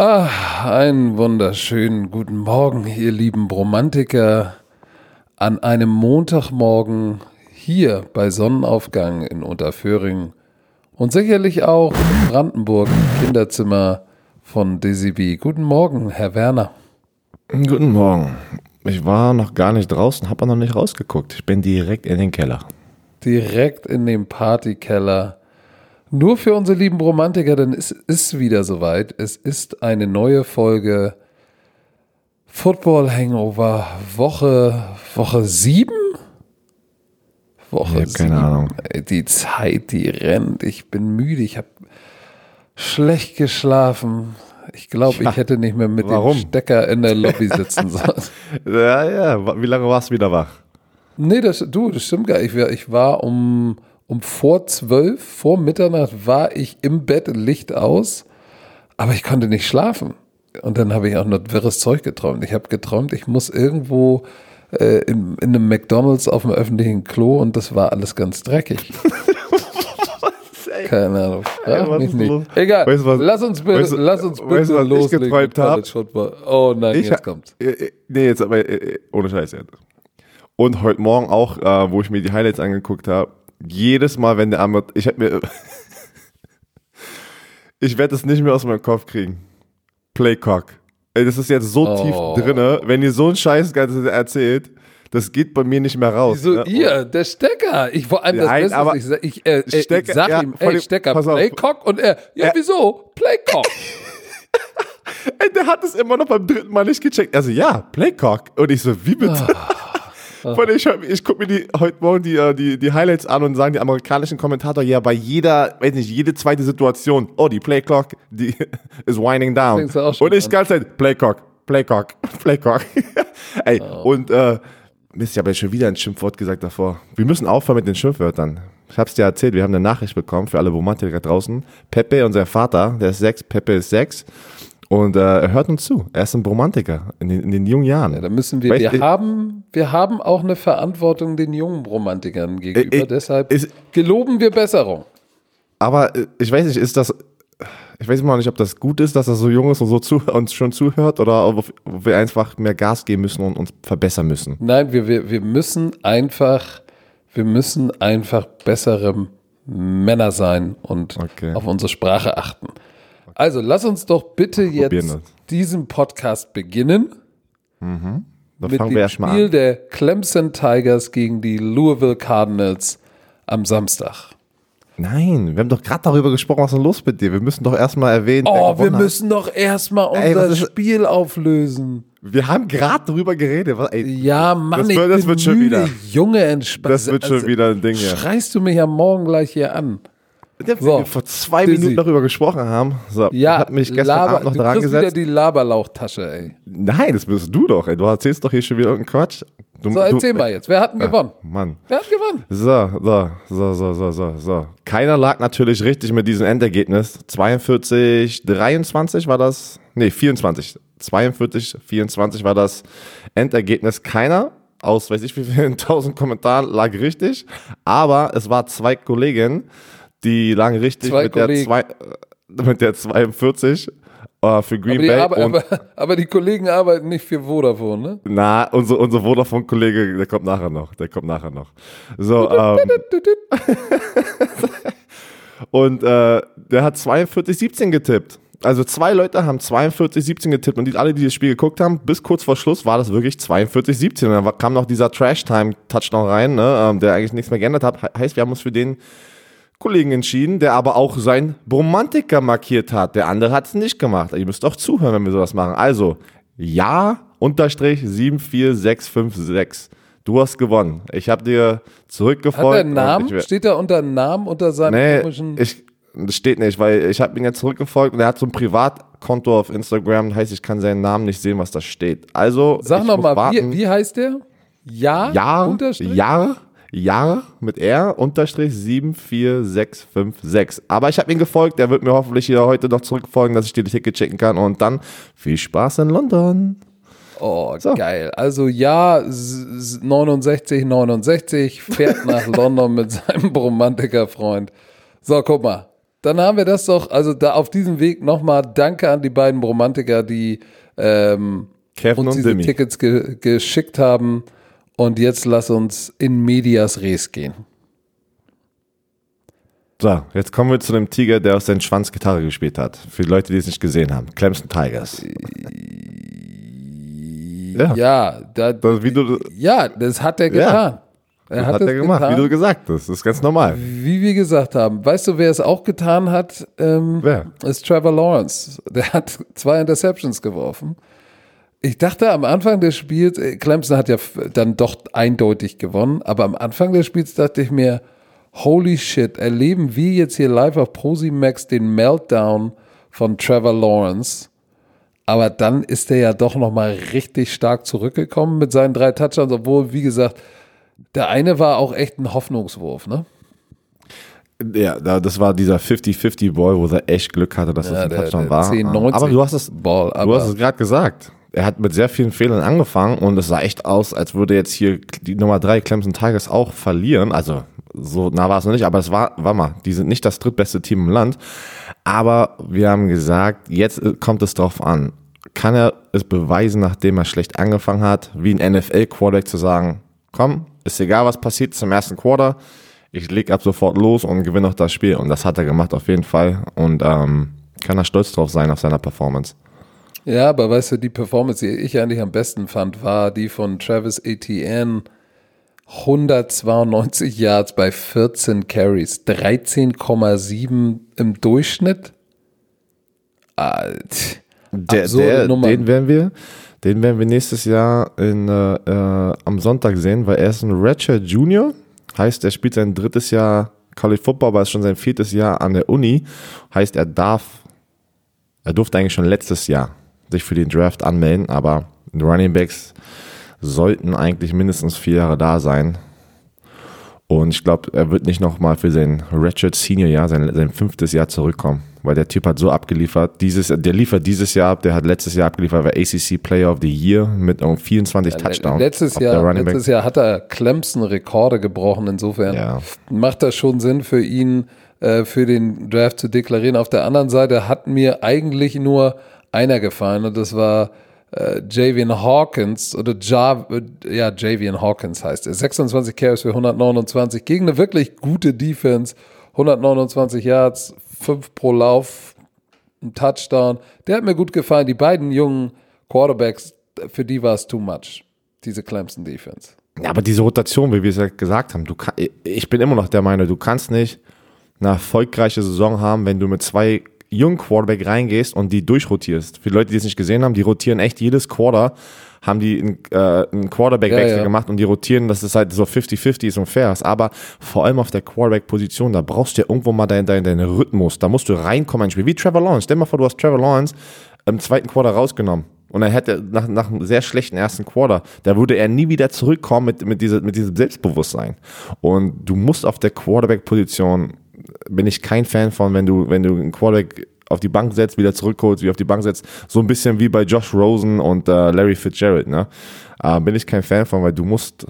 Ah, einen wunderschönen guten Morgen, ihr lieben Romantiker, an einem Montagmorgen hier bei Sonnenaufgang in Unterföhring und sicherlich auch in Brandenburg im Kinderzimmer von Desibi. Guten Morgen, Herr Werner. Guten Morgen. Ich war noch gar nicht draußen, habe noch nicht rausgeguckt. Ich bin direkt in den Keller. Direkt in den Partykeller. Nur für unsere lieben Romantiker, denn es ist wieder soweit. Es ist eine neue Folge Football Hangover Woche Woche 7? Woche Ich hab keine sieben. Ahnung. Die Zeit, die rennt. Ich bin müde. Ich habe schlecht geschlafen. Ich glaube, Ja, ich hätte nicht mehr mit warum? dem Stecker in der Lobby sitzen sollen. Ja, ja. Wie lange warst du wieder wach? Nee, das, du, das stimmt gar nicht. Ich war, ich war um, um vor zwölf, vor Mitternacht war ich im Bett, Licht aus, aber ich konnte nicht schlafen. Und dann habe ich auch noch wirres Zeug geträumt. Ich habe geträumt, ich muss irgendwo äh, in, in einem McDonalds auf dem öffentlichen Klo und das war alles ganz dreckig. Keine Ahnung. Frag was mich nicht. los? Egal. Weißt was- lass uns bitte, weißt lass uns bitte weißt was ich loslegen geträumt mit hab? Oh nein, Ich jetzt kommt's. Äh, äh, Nee, jetzt aber äh, ohne Scheiß jetzt. Und heute Morgen auch, äh, wo ich mir die Highlights angeguckt habe, jedes Mal, wenn der Arme, ich hab mir, ich werde es nicht mehr aus meinem Kopf kriegen. Playcock. Ey, das ist jetzt so Oh. tief drinne, wenn ihr so einen Scheiß Ganze erzählt, das geht bei mir nicht mehr raus. Wieso ne? ihr? Der Stecker. Ich vor allem das Nein, Beste, aber ist, ich, ich, äh, äh, Stecker- ich sag ja, ihm, ey, dem- Stecker. Playcock und er, ja, Ja. wieso? Playcock. Ey, der hat es immer noch beim dritten Mal nicht gecheckt. Also ja, Playcock. Und ich so, wie bitte? Vor allem, ich, ich gucke mir die, heute Morgen die, äh, die, die Highlights an und sagen die amerikanischen Kommentator, ja, bei jeder, weiß nicht, jede zweite Situation, oh, die Playclock, die is winding down. Und ich die ganze Zeit, Playcock, Playcock, Playcock. Ey, Oh. und, äh, Mist, ich habe jetzt schon wieder ein Schimpfwort gesagt davor. Wir müssen aufhören mit den Schimpfwörtern. Ich hab's dir erzählt, wir haben eine Nachricht bekommen für alle Romantiker draußen. Pepe, unser Vater, der ist sechs, Pepe ist sechs. Und äh, er hört uns zu. Er ist ein Romantiker in den, in den jungen Jahren. Ja, da müssen wir, Weißt wir haben, wir haben auch eine Verantwortung den jungen Romantikern gegenüber. Äh, äh, Deshalb ist- geloben wir Besserung. Aber äh, ich weiß nicht, ist das. Ich weiß mal nicht, ob das gut ist, dass er so jung ist und so zu, uns schon zuhört oder ob wir einfach mehr Gas geben müssen und uns verbessern müssen. Nein, wir, wir, wir müssen einfach, wir müssen einfach bessere Männer sein und Okay. auf unsere Sprache achten. Also lass uns doch bitte jetzt das. diesen Podcast beginnen. Da mit fangen wir dem Spiel an. der Clemson Tigers gegen die Louisville Cardinals am Samstag. Nein, wir haben doch gerade darüber gesprochen, was ist denn los mit dir? Wir müssen doch erstmal erwähnen. Oh, wir müssen doch erstmal Ey, unser ist- Spiel auflösen. Wir haben gerade darüber geredet. Was, ey, Ja, Mann, Das ich das bin wird schon müde. wieder. Junge, entspannt. Das wird schon wieder ein Ding, ja. Schreist du mich am Morgen gleich hier an? So, wir vor zwei Dizzy. Minuten darüber gesprochen haben. So, Ja, habe mich gestern Laber- Abend noch du dran kriegst wieder gesetzt. die Laberlauchtasche, ey. Nein, das bist du doch. Ey. Du erzählst doch hier schon wieder irgendeinen Quatsch. Du, So, erzähl du, mal jetzt. Wer hat denn gewonnen? Mann. Wer hat gewonnen? So, so, so, so, so, so, so. Keiner lag natürlich richtig mit diesem Endergebnis. 42, 23 war das. Nee, 24. 42, 24 war das Endergebnis. Keiner aus, weiß ich wie vielen tausend Kommentaren lag richtig. Aber es war zwei Kollegen, die lagen richtig Zwei mit der, zwei, äh, mit der 42 äh, für Green Aber Bay. Arbe- und, aber, aber die Kollegen arbeiten nicht für Vodafone, ne? na, unser, unser Vodafone-Kollege, der kommt nachher noch. Der kommt nachher noch. So, ähm, Und äh, der hat 42-17 getippt. Also zwei Leute haben 42-17 getippt und die, alle, die das Spiel geguckt haben, bis kurz vor Schluss war das wirklich 42-17. Und dann kam noch dieser Trash-Time-Touchdown rein, ne, ähm, der eigentlich nichts mehr geändert hat. He heißt, wir haben uns für den Kollegen entschieden, der aber auch sein Bromantiker markiert hat. Der andere hat es nicht gemacht. Ihr müsst doch zuhören, wenn wir sowas machen. Also, ja, unterstrich 74656. Du hast gewonnen. Ich habe dir Hat zurückgefolgt. er einen und Namen? Steht da unter Namen, unter seinem Nee, komischen. ich, das steht nicht, weil ich habe ihn jetzt zurückgefolgt und er hat so ein Privatkonto auf Instagram, heißt, ich kann seinen Namen nicht sehen, was da steht. Also, Sag ich noch muss mal, warten. wie, wie heißt der? Ja? Jahr, Unterstrich? Jahr, Jahr mit R, Unterstrich 74656. Aber ich habe ihm gefolgt, der wird mir hoffentlich hier heute noch zurückfolgen, dass ich dir die Ticket checken kann und dann viel Spaß in London. Oh, So. geil. Also ja, s- s- 69, 69, fährt nach London mit seinem Romantiker-Freund. So, guck mal. dann haben wir das doch, also da auf diesem Weg nochmal Danke an die beiden Romantiker, die ähm, Kevin uns und diese Demi. Tickets ge geschickt haben. Und jetzt lass uns in Medias Res gehen. So, jetzt kommen wir zu dem Tiger, der aus seinem Schwanz Gitarre gespielt hat. Für die Leute, die es nicht gesehen haben. Clemson Tigers. Ja. Ja, da, Das, du, ja das hat er Ja. getan. Er das hat, hat er gemacht, getan, wie du gesagt hast. Das ist ganz normal. wie wir gesagt haben. Weißt du, wer es auch getan hat? Ähm, Wer? Ist Trevor Lawrence. Der hat zwei Interceptions geworfen. Ich dachte am Anfang des Spiels, äh, Clemson hat ja dann doch eindeutig gewonnen, aber am Anfang des Spiels dachte ich mir, holy shit, erleben wir jetzt hier live auf Max den Meltdown von Trevor Lawrence. Aber dann ist er ja doch nochmal richtig stark zurückgekommen mit seinen drei Touchdowns, obwohl, wie gesagt, der eine war auch echt ein Hoffnungswurf, ne? Ja, da- das war dieser 50-50-Ball, wo er echt Glück hatte, dass Ja, das ein Touchdown war. 10-90 aber du hast es, Ball, du hast es gerade gesagt. Er hat mit sehr vielen Fehlern angefangen und es sah echt aus, als würde jetzt hier die Nummer drei Clemson Tigers auch verlieren. Also so nah war es noch nicht, aber es war, war mal, die sind nicht das drittbeste Team im Land. Aber wir haben gesagt, jetzt kommt es drauf an. Kann er es beweisen, nachdem er schlecht angefangen hat, wie ein NFL-Quarterback zu sagen, komm, ist egal, was passiert zum ersten Quarter, ich leg ab sofort los und gewinne auch das Spiel. Und das hat er gemacht auf jeden Fall. Und ähm, kann er stolz drauf sein auf seiner Performance. Ja, aber weißt du, die Performance, die ich eigentlich am besten fand, war die von Travis Etienne. 192 Yards bei 14 Carries, 13,7 im Durchschnitt. Alt. Der, der, den werden wir, den werden wir nächstes Jahr in, äh, äh, am Sonntag sehen, weil er ist ein Redshirt Junior. Heißt, er spielt sein drittes Jahr College Football, aber ist schon sein viertes Jahr an der Uni. Heißt, er darf, er durfte eigentlich schon letztes Jahr sich für den Draft anmelden, aber Running Backs sollten eigentlich mindestens vier Jahre da sein. Und ich glaube, er wird nicht nochmal für sein Redshirt Senior Jahr, sein, sein fünftes Jahr zurückkommen, weil der Typ hat so abgeliefert. Dieses, der liefert dieses Jahr ab, der hat letztes Jahr abgeliefert, war ACC Player of the Year mit um 24 Touchdowns. Letztes Jahr, letztes Jahr hat er Clemson Rekorde gebrochen. Insofern Ja. macht das schon Sinn für ihn, äh, für den Draft zu deklarieren. Auf der anderen Seite hat mir eigentlich nur einer gefallen und das war äh, Javian Hawkins oder ja, ja, Javian Hawkins heißt er. 26 Carries für 129 gegen eine wirklich gute Defense. 129 Yards, 5 pro Lauf, ein Touchdown. Der hat mir gut gefallen. Die beiden jungen Quarterbacks, für die war es too much, diese Clemson Defense. Ja, aber diese Rotation, wie wir es ja gesagt haben, du kann, ich bin immer noch der Meinung, du kannst nicht eine erfolgreiche Saison haben, wenn du mit zwei jungen Quarterback reingehst und die durchrotierst. Für die Leute, die es nicht gesehen haben, die rotieren echt jedes Quarter, haben die einen, äh, einen Quarterback-Wechsel Ja, ja. gemacht und die rotieren, dass es halt so 50-50 ist und fair ist. Aber vor allem auf der Quarterback-Position, da brauchst du ja irgendwo mal deinen dein, deinen Rhythmus. Da musst du reinkommen ins Spiel. Wie Trevor Lawrence. Stell dir mal vor, du hast Trevor Lawrence im zweiten Quarter rausgenommen. Und dann hätte nach, nach einem sehr schlechten ersten Quarter, da würde er nie wieder zurückkommen mit, mit, diese, mit diesem Selbstbewusstsein. Und du musst auf der Quarterback-Position, bin ich kein Fan von, wenn du, wenn du einen Quarterback auf die Bank setzt, wieder zurückholst, wie auf die Bank setzt, so ein bisschen wie bei Josh Rosen und äh, Larry Fitzgerald, ne? Äh, bin ich kein Fan von, weil du musst,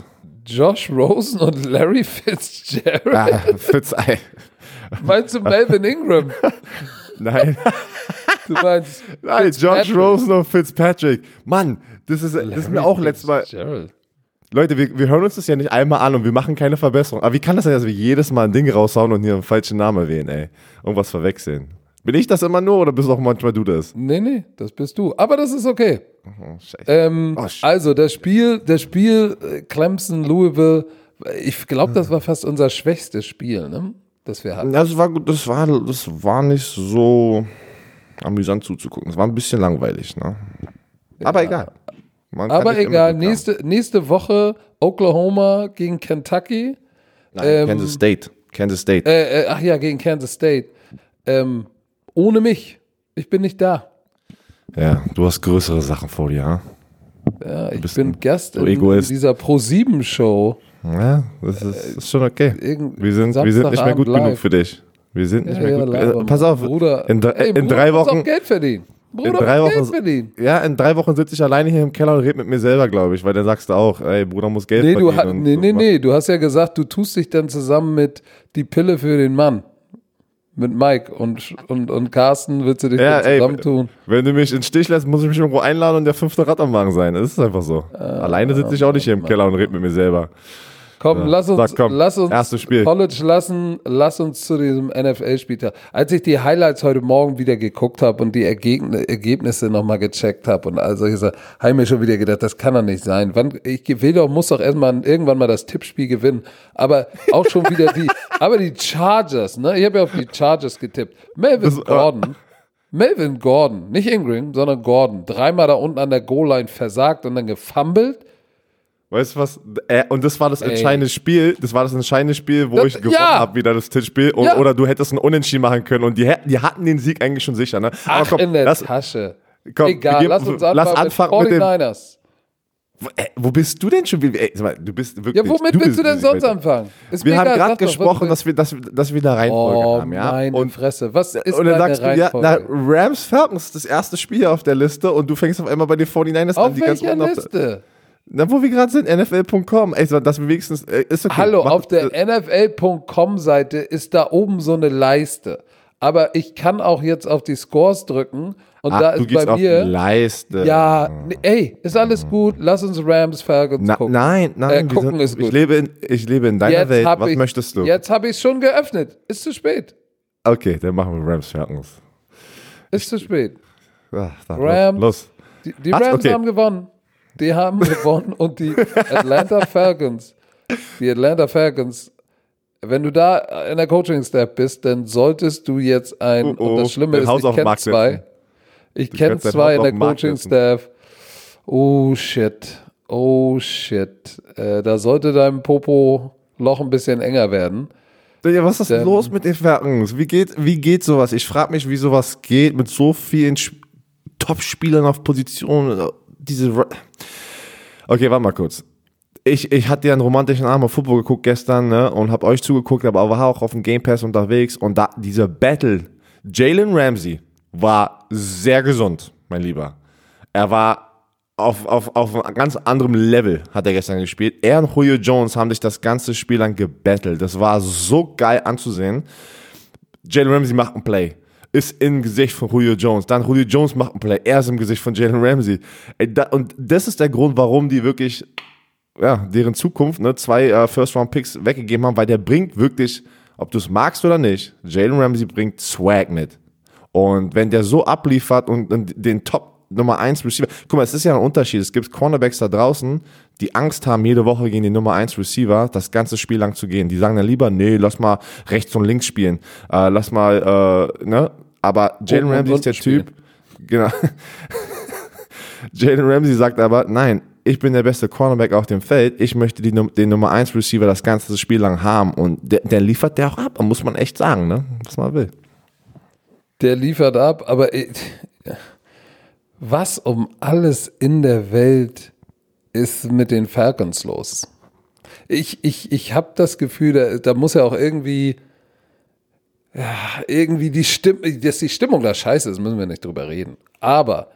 Josh Rosen und Larry Fitzgerald. ah, Fitz, ey, Meinst du Melvin Ingram? nein, Du meinst nein, Josh. Rosen und Fitzpatrick. Mann, das ist, das ist mir auch letztes Mal, Fitzgerald. Leute, wir, wir hören uns das ja nicht einmal an und wir machen keine Verbesserung. Aber wie kann das sein, dass wir jedes Mal ein Ding raushauen und hier einen falschen Namen erwähnen, ey? Irgendwas verwechseln. Bin ich das immer nur oder bist auch manchmal du das? Nee, nee, das bist du. Aber das ist okay. Oh. Ähm, Oh, also das Spiel, das Spiel äh, Clemson, Louisville, ich glaube, das war fast unser schwächstes Spiel, ne? Das wir hatten. Das war gut, das war, das war nicht so amüsant zuzugucken. Es war ein bisschen langweilig, ne? Aber egal. Man Aber egal, nächste, nächste Woche Oklahoma gegen Kentucky. Nein, ähm, Kansas State. Kansas State. Äh, äh, ach ja, gegen Kansas State. Ähm, ohne mich. Ich bin nicht da. ja, du hast größere Sachen vor dir, ha? Ja, ich bin ein- Gast in, in Egoist. dieser Pro-7-Show. Ja, das ist, ist schon okay. Irgend- Wir sind, wir sind nicht mehr gut live. genug für dich. Wir sind nicht Ja, mehr ja, gut. Äh, pass auf, Bruder. in, Ey, in Bruder, drei Wochen. auch Geld verdienen. Bruder, in drei Geld Wochen, verdienen. ja, in drei Wochen sitze ich alleine hier im Keller und rede mit mir selber, glaube ich, weil dann sagst du auch, ey, Bruder muss Geld Nee, du, verdienen. ha- und nee, nee, nee, du hast ja gesagt, du tust dich dann zusammen mit die Pille für den Mann. mit Mike und, und, und Carsten willst du dich Ja, ey, zusammentun. Wenn du mich in den Stich lässt, muss ich mich irgendwo einladen und der fünfte Rad am Wagen sein. Das ist einfach so. Alleine sitze ich auch nicht hier im Keller und rede mit mir selber. Komm, Ja. lass uns, Sag, komm, lass uns erstes Spiel. College lassen, lass uns zu diesem NFL-Spieltag. Als ich die Highlights heute Morgen wieder geguckt habe und die Ergeg Ergebnisse nochmal gecheckt habe und all solche Sachen, habe ich mir schon wieder gedacht, das kann doch nicht sein. Wann, ich will doch, muss doch erstmal irgendwann mal das Tippspiel gewinnen. Aber auch schon wieder die, aber die Chargers, ne? Ich habe ja auf die Chargers getippt. Melvin Das- äh, Gordon. Melvin Gordon, nicht Ingram, sondern Gordon, dreimal da unten an der Goal-Line versagt und dann gefummelt. Weißt du was? Äh, und das war das entscheidende Spiel. Das war das entscheidende Spiel, wo Das- ich gewonnen ja. habe, wieder das Tippspiel. Und, Ja. Oder du hättest ein Unentschieden machen können und die, die hatten den Sieg eigentlich schon sicher. Ne? Aber Ach, in der lass, Tasche. komm, Egal, geben- lass uns anfangen, lass anfangen mit mit. 49ers. Wo, äh, wo bist du denn schon wieder? Ey, sag mal, du bist wirklich. Ja, womit du willst du denn sonst anfangen? Ist Wir haben gerade doch, gesprochen, was- dass wir, dass, dass wir da Reihenfolge Oh, haben. Ja? meine Und, Fresse. Was ist und dann sagst du, ja, na? Rams Falcons ist das erste Spiel auf der Liste und du fängst auf einmal bei den 49ers an. auf die ganz unten auf der- Liste? Na, wo wir gerade sind, NFL.com. Ey, wir wenigstens. Äh, ist okay. Hallo, Mach- auf der äh, NFL.com-Seite ist da oben so eine Leiste. Aber ich kann auch jetzt auf die Scores drücken und Ach, da ist bei mir. Leiste. Ja, ey, ist alles gut. Lass uns Rams Falcons Na, gucken. nein, nein. Äh, gucken sind, ist gut. Ich lebe in, ich lebe in deiner Welt. hab Was ich, möchtest du? Jetzt habe ich es schon geöffnet. Ist zu spät. Okay, dann machen wir Rams Falcons. Ist zu spät. Ach, Rams. Los. Die, die? Rams Okay. haben gewonnen. Die haben gewonnen und die Atlanta Falcons, die Atlanta Falcons, wenn du da in der Coaching-Staff bist, dann solltest du jetzt ein, Oh, oh, und das Schlimme ist, Haus ich kenne zwei, ich kenne zwei in der Coaching-Staff. Oh shit, oh shit, äh, da sollte dein Popo-Loch ein bisschen enger werden. Ja, was ist Denn- los mit den Falcons? Wie geht, wie geht sowas? Ich frage mich, wie sowas geht mit so vielen Sp- Top-Spielern auf Positionen. Diese. Okay, warte mal kurz. Ich, ich hatte ja einen romantischen Abend auf Football geguckt gestern ne, und habe euch zugeguckt, aber war auch auf dem Game Pass unterwegs und da dieser Battle. Jalen Ramsey war sehr gesund, mein Lieber. Er war auf, auf, auf einem ganz anderem Level, hat er gestern gespielt. Er und Julio Jones haben sich das ganze Spiel lang gebettelt. Das war so geil anzusehen. Jalen Ramsey macht ein Play. Ist im Gesicht von Julio Jones. Dann Julio Jones macht ein Play. Er ist im Gesicht von Jalen Ramsey. Und das ist der Grund, warum die wirklich, ja, deren Zukunft, ne, zwei äh, First-Round-Picks weggegeben haben, weil der bringt wirklich, ob du es magst oder nicht, Jalen Ramsey bringt Swag mit. Und wenn der so abliefert und, und den Top Nummer 1 Receiver, guck mal, es ist ja ein Unterschied. Es gibt Cornerbacks da draußen, die Angst haben, jede Woche gegen den Nummer 1 Receiver das ganze Spiel lang zu gehen. Die sagen dann lieber, nee, lass mal rechts und links spielen. Äh, lass mal, äh, ne? Aber Jalen Ramsey ist der spielen. Typ, genau. Jalen Ramsey sagt aber, nein, ich bin der beste Cornerback auf dem Feld. Ich möchte die, den Nummer 1 Receiver das ganze Spiel lang haben. Und der, der liefert der auch ab, muss man echt sagen, ne? Was man will. Der liefert ab, aber äh, was um alles in der Welt ist mit den Falcons los? Ich, ich, ich habe das Gefühl, da, da muss ja auch irgendwie, ja, irgendwie die Stimmung, dass die Stimmung da scheiße ist, müssen wir nicht drüber reden. Aber,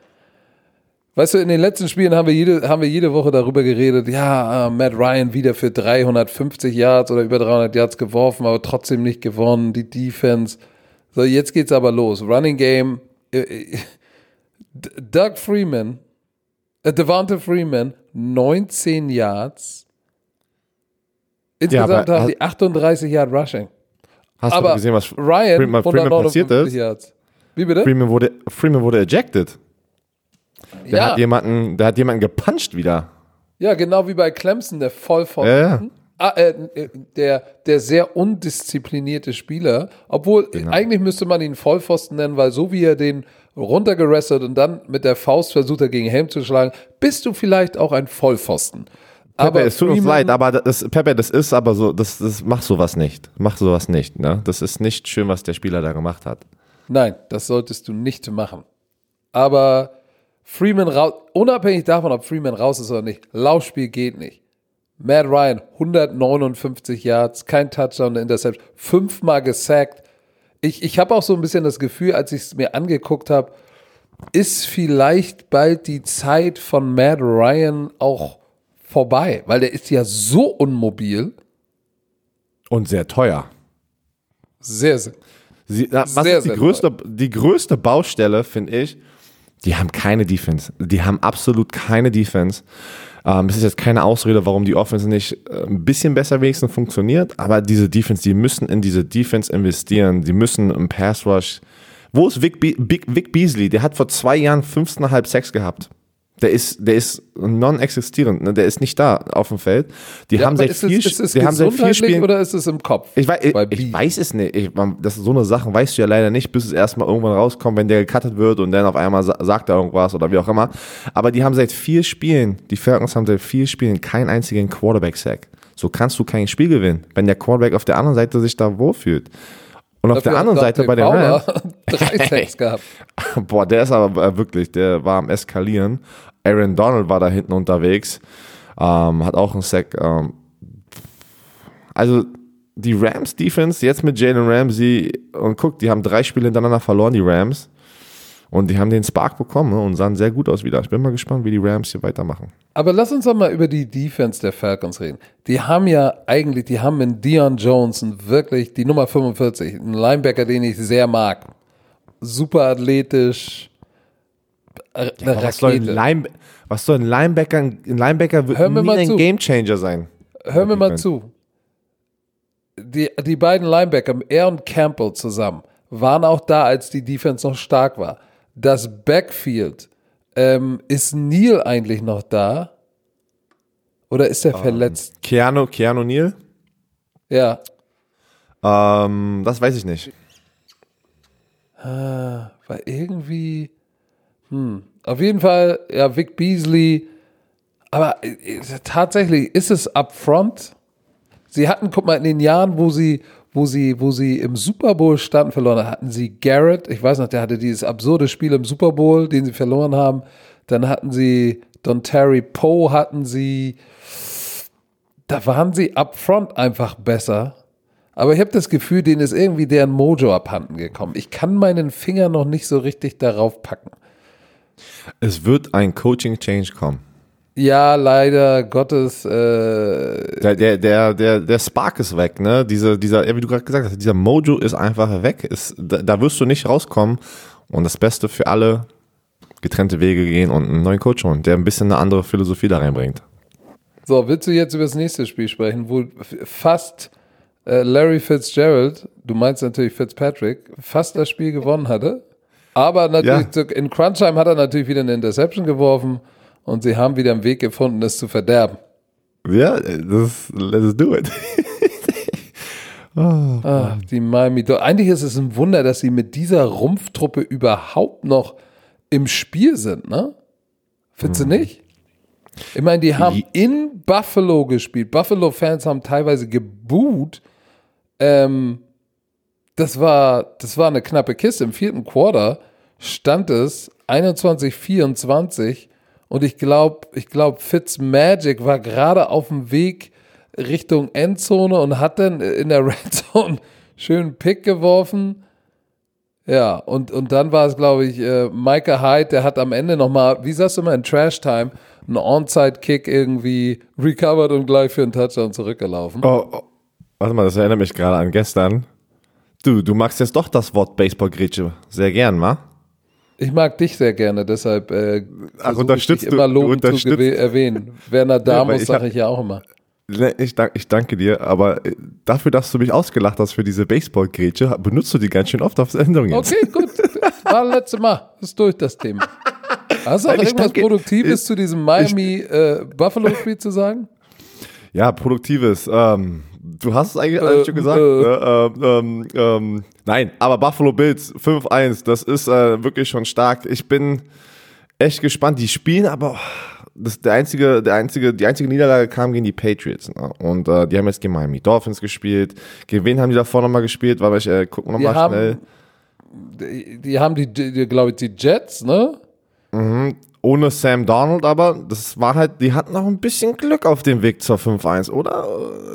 weißt du, in den letzten Spielen haben wir jede, haben wir jede Woche darüber geredet, ja, äh, Matt Ryan wieder für 350 Yards oder über 300 Yards geworfen, aber trotzdem nicht gewonnen, die Defense. So, jetzt geht's aber los. Running Game. Äh, äh, Doug Freeman, äh, Devonta Freeman, 19 Yards. Insgesamt aber haben die 38 Yard Rushing. Hast aber du gesehen, was Ryan, Freeman, Freeman passiert 159 ist? Yards. Wie bitte? Freeman wurde, Freeman wurde ejected. Der ja, hat jemanden, der hat jemanden gepuncht wieder. ja, genau wie bei Clemson, der Vollpfosten. Ja, ja. Ah, äh, äh, der, der sehr undisziplinierte Spieler, obwohl Genau. eigentlich müsste man ihn Vollpfosten nennen, weil so wie er den runtergerestert und dann mit der Faust versucht er gegen Helm zu schlagen, bist du vielleicht auch ein Vollpfosten. Pepe, es tut uns Freeman- leid, aber das, Pepe, das ist aber so, das, das macht sowas nicht. Mach sowas nicht, ne? Das ist nicht schön, was der Spieler da gemacht hat. Nein, das solltest du nicht machen. Aber Freeman raus, unabhängig davon, ob Freeman raus ist oder nicht, Laufspiel geht nicht. Matt Ryan, 159 Yards, kein Touchdown, eine Interception, fünfmal gesackt. Ich, ich habe auch so ein bisschen das Gefühl, als ich es mir angeguckt habe, ist vielleicht bald die Zeit von Matt Ryan auch vorbei, weil der ist ja so unmobil. Und sehr teuer. Sehr, sehr. Sie, na, was Sehr, ist die größte, die größte Baustelle, finde ich, die haben keine Defense. Die haben absolut keine Defense. Ähm, es ist jetzt keine Ausrede, warum die Offense nicht äh, ein bisschen besser wenigstens funktioniert, aber diese Defense, die müssen in diese Defense investieren. Die müssen im Pass Rush. Wo ist Vic, Be Vic, Vic Beasley? Der hat vor zwei Jahren 15,5 Sex gehabt. Der ist, der ist non-existierend, ne? der ist nicht da auf dem Feld. Die Ja, haben seit ist es, vier, ist es die haben seit vier Spielen oder ist es im Kopf? ich weiß, ich, ich weiß es nicht. Ich, man, das so eine Sache, weißt du ja leider nicht, bis es erstmal irgendwann rauskommt, wenn der gecuttet wird und dann auf einmal sa sagt er irgendwas oder wie auch immer. Aber die haben seit vier Spielen, die Falcons haben seit vier Spielen keinen einzigen Quarterback-Sack. So kannst du kein Spiel gewinnen, wenn der Quarterback auf der anderen Seite sich da wohlfühlt. Und auf der anderen Seite bei den Rams, drei Sacks gehabt. boah, der ist aber wirklich, der war am Eskalieren. Aaron Donald war da hinten unterwegs, ähm, hat auch einen Sack. Ähm, also die Rams Defense jetzt mit Jalen Ramsey und guck, die haben drei Spiele hintereinander verloren, die Rams. Und die haben den Spark bekommen ne, und sahen sehr gut aus wieder. Ich bin mal gespannt, wie die Rams hier weitermachen. Aber lass uns doch mal über die Defense der Falcons reden. Die haben ja eigentlich, die haben in Dion Jones wirklich die Nummer 45, einen Linebacker, den ich sehr mag. Super athletisch, äh, eine Was soll, ein. Line, was soll ein Linebacker? Ein Linebacker wird nie ein zu. Gamechanger sein. Hör mir mal Defense. zu. Die, die beiden Linebacker, er und Campbell zusammen, waren auch da, als die Defense noch stark war. Das Backfield, ähm, ist Neil eigentlich noch da? Oder ist er verletzt? Keanu, Keanu Neal? Ja. Ähm, das weiß ich nicht. Weil irgendwie, hm, auf jeden Fall, ja, Vic Beasley, aber äh, tatsächlich ist es upfront. Sie hatten, guck mal, in den Jahren, wo sie, wo sie, wo sie im Super Bowl standen, verloren hatten sie Garrett, ich weiß noch, der hatte dieses absurde Spiel im Super Bowl, den sie verloren haben. Dann hatten sie Don Terry Poe, hatten sie, da waren sie upfront einfach besser. Aber ich habe das Gefühl, denen ist irgendwie deren Mojo abhanden gekommen. Ich kann meinen Finger noch nicht so richtig darauf packen. Es wird ein Coaching-Change kommen. Ja, leider Gottes. Äh, Der, der, der, der, der Spark ist weg, ne? Diese, dieser, ja, wie du gerade gesagt hast, dieser Mojo ist einfach weg. Ist, da, da wirst du nicht rauskommen. Und das Beste für alle, getrennte Wege gehen und einen neuen Coach holen, der ein bisschen eine andere Philosophie da reinbringt. so, willst du jetzt über das nächste Spiel sprechen, wo fast äh, Larry Fitzgerald, du meinst natürlich Fitzpatrick, fast das Spiel gewonnen hatte. Aber natürlich Ja. in Crunchtime hat er natürlich wieder eine Interception geworfen und sie haben wieder einen Weg gefunden, es zu verderben. Ja, das, let's do it. Ah, die Miami Dolphins. Eigentlich ist es ein Wunder, dass sie mit dieser Rumpftruppe überhaupt noch im Spiel sind, ne? Findest du nicht? Ich meine, die haben in Buffalo gespielt. Buffalo-Fans haben teilweise geboot. Ähm, das war, das war eine knappe Kiste. Im vierten Quarter stand es 21-24 und ich glaube, ich glaube, Fitzmagic war gerade auf dem Weg Richtung Endzone und hat dann in der Red Zone schönen Pick geworfen. Ja, und, und dann war es, glaube ich, äh, Micah Hyde, der hat am Ende nochmal, wie sagst du immer, in Trash Time, einen Onside-Kick irgendwie recovered und gleich für einen Touchdown zurückgelaufen. Oh, oh. Warte mal, das erinnert mich gerade an gestern. Du, du magst jetzt doch das Wort Baseball-Grätsche sehr gern, ma? Ich mag dich sehr gerne, deshalb äh, versuche unterstützt ich dich immer du lobend zu erwähnen. Werner Damus ich sage ich ja auch immer. Ne, Ich, dank, ich danke dir, aber äh, dafür, dass du mich ausgelacht hast für diese Baseball-Grätsche, benutzt du die ganz schön oft auf Sendung jetzt. Okay, gut. War letzte Mal. Ist durch das Thema. Hast du auch irgendwas danke- Produktives ich- zu diesem Miami äh, zu sagen? Ja, Produktives. Ähm, du hast es eigentlich Äh, schon gesagt. äh. Ne? Ähm, ähm, ähm, nein, aber Buffalo Bills 5-1, das ist äh, wirklich schon stark. Ich bin echt gespannt. Die spielen aber. Das, der einzige, der einzige, die einzige Niederlage kam gegen die Patriots. Ne? Und äh, die haben jetzt gegen Miami Dolphins gespielt. Gegen wen haben die davor nochmal gespielt? Weil ich äh, Die nochmal schnell. haben, die, die haben die, die glaube ich, die Jets, ne? Ohne Sam Donald, aber das war halt, die hatten auch ein bisschen Glück auf dem Weg zur 5-1, oder?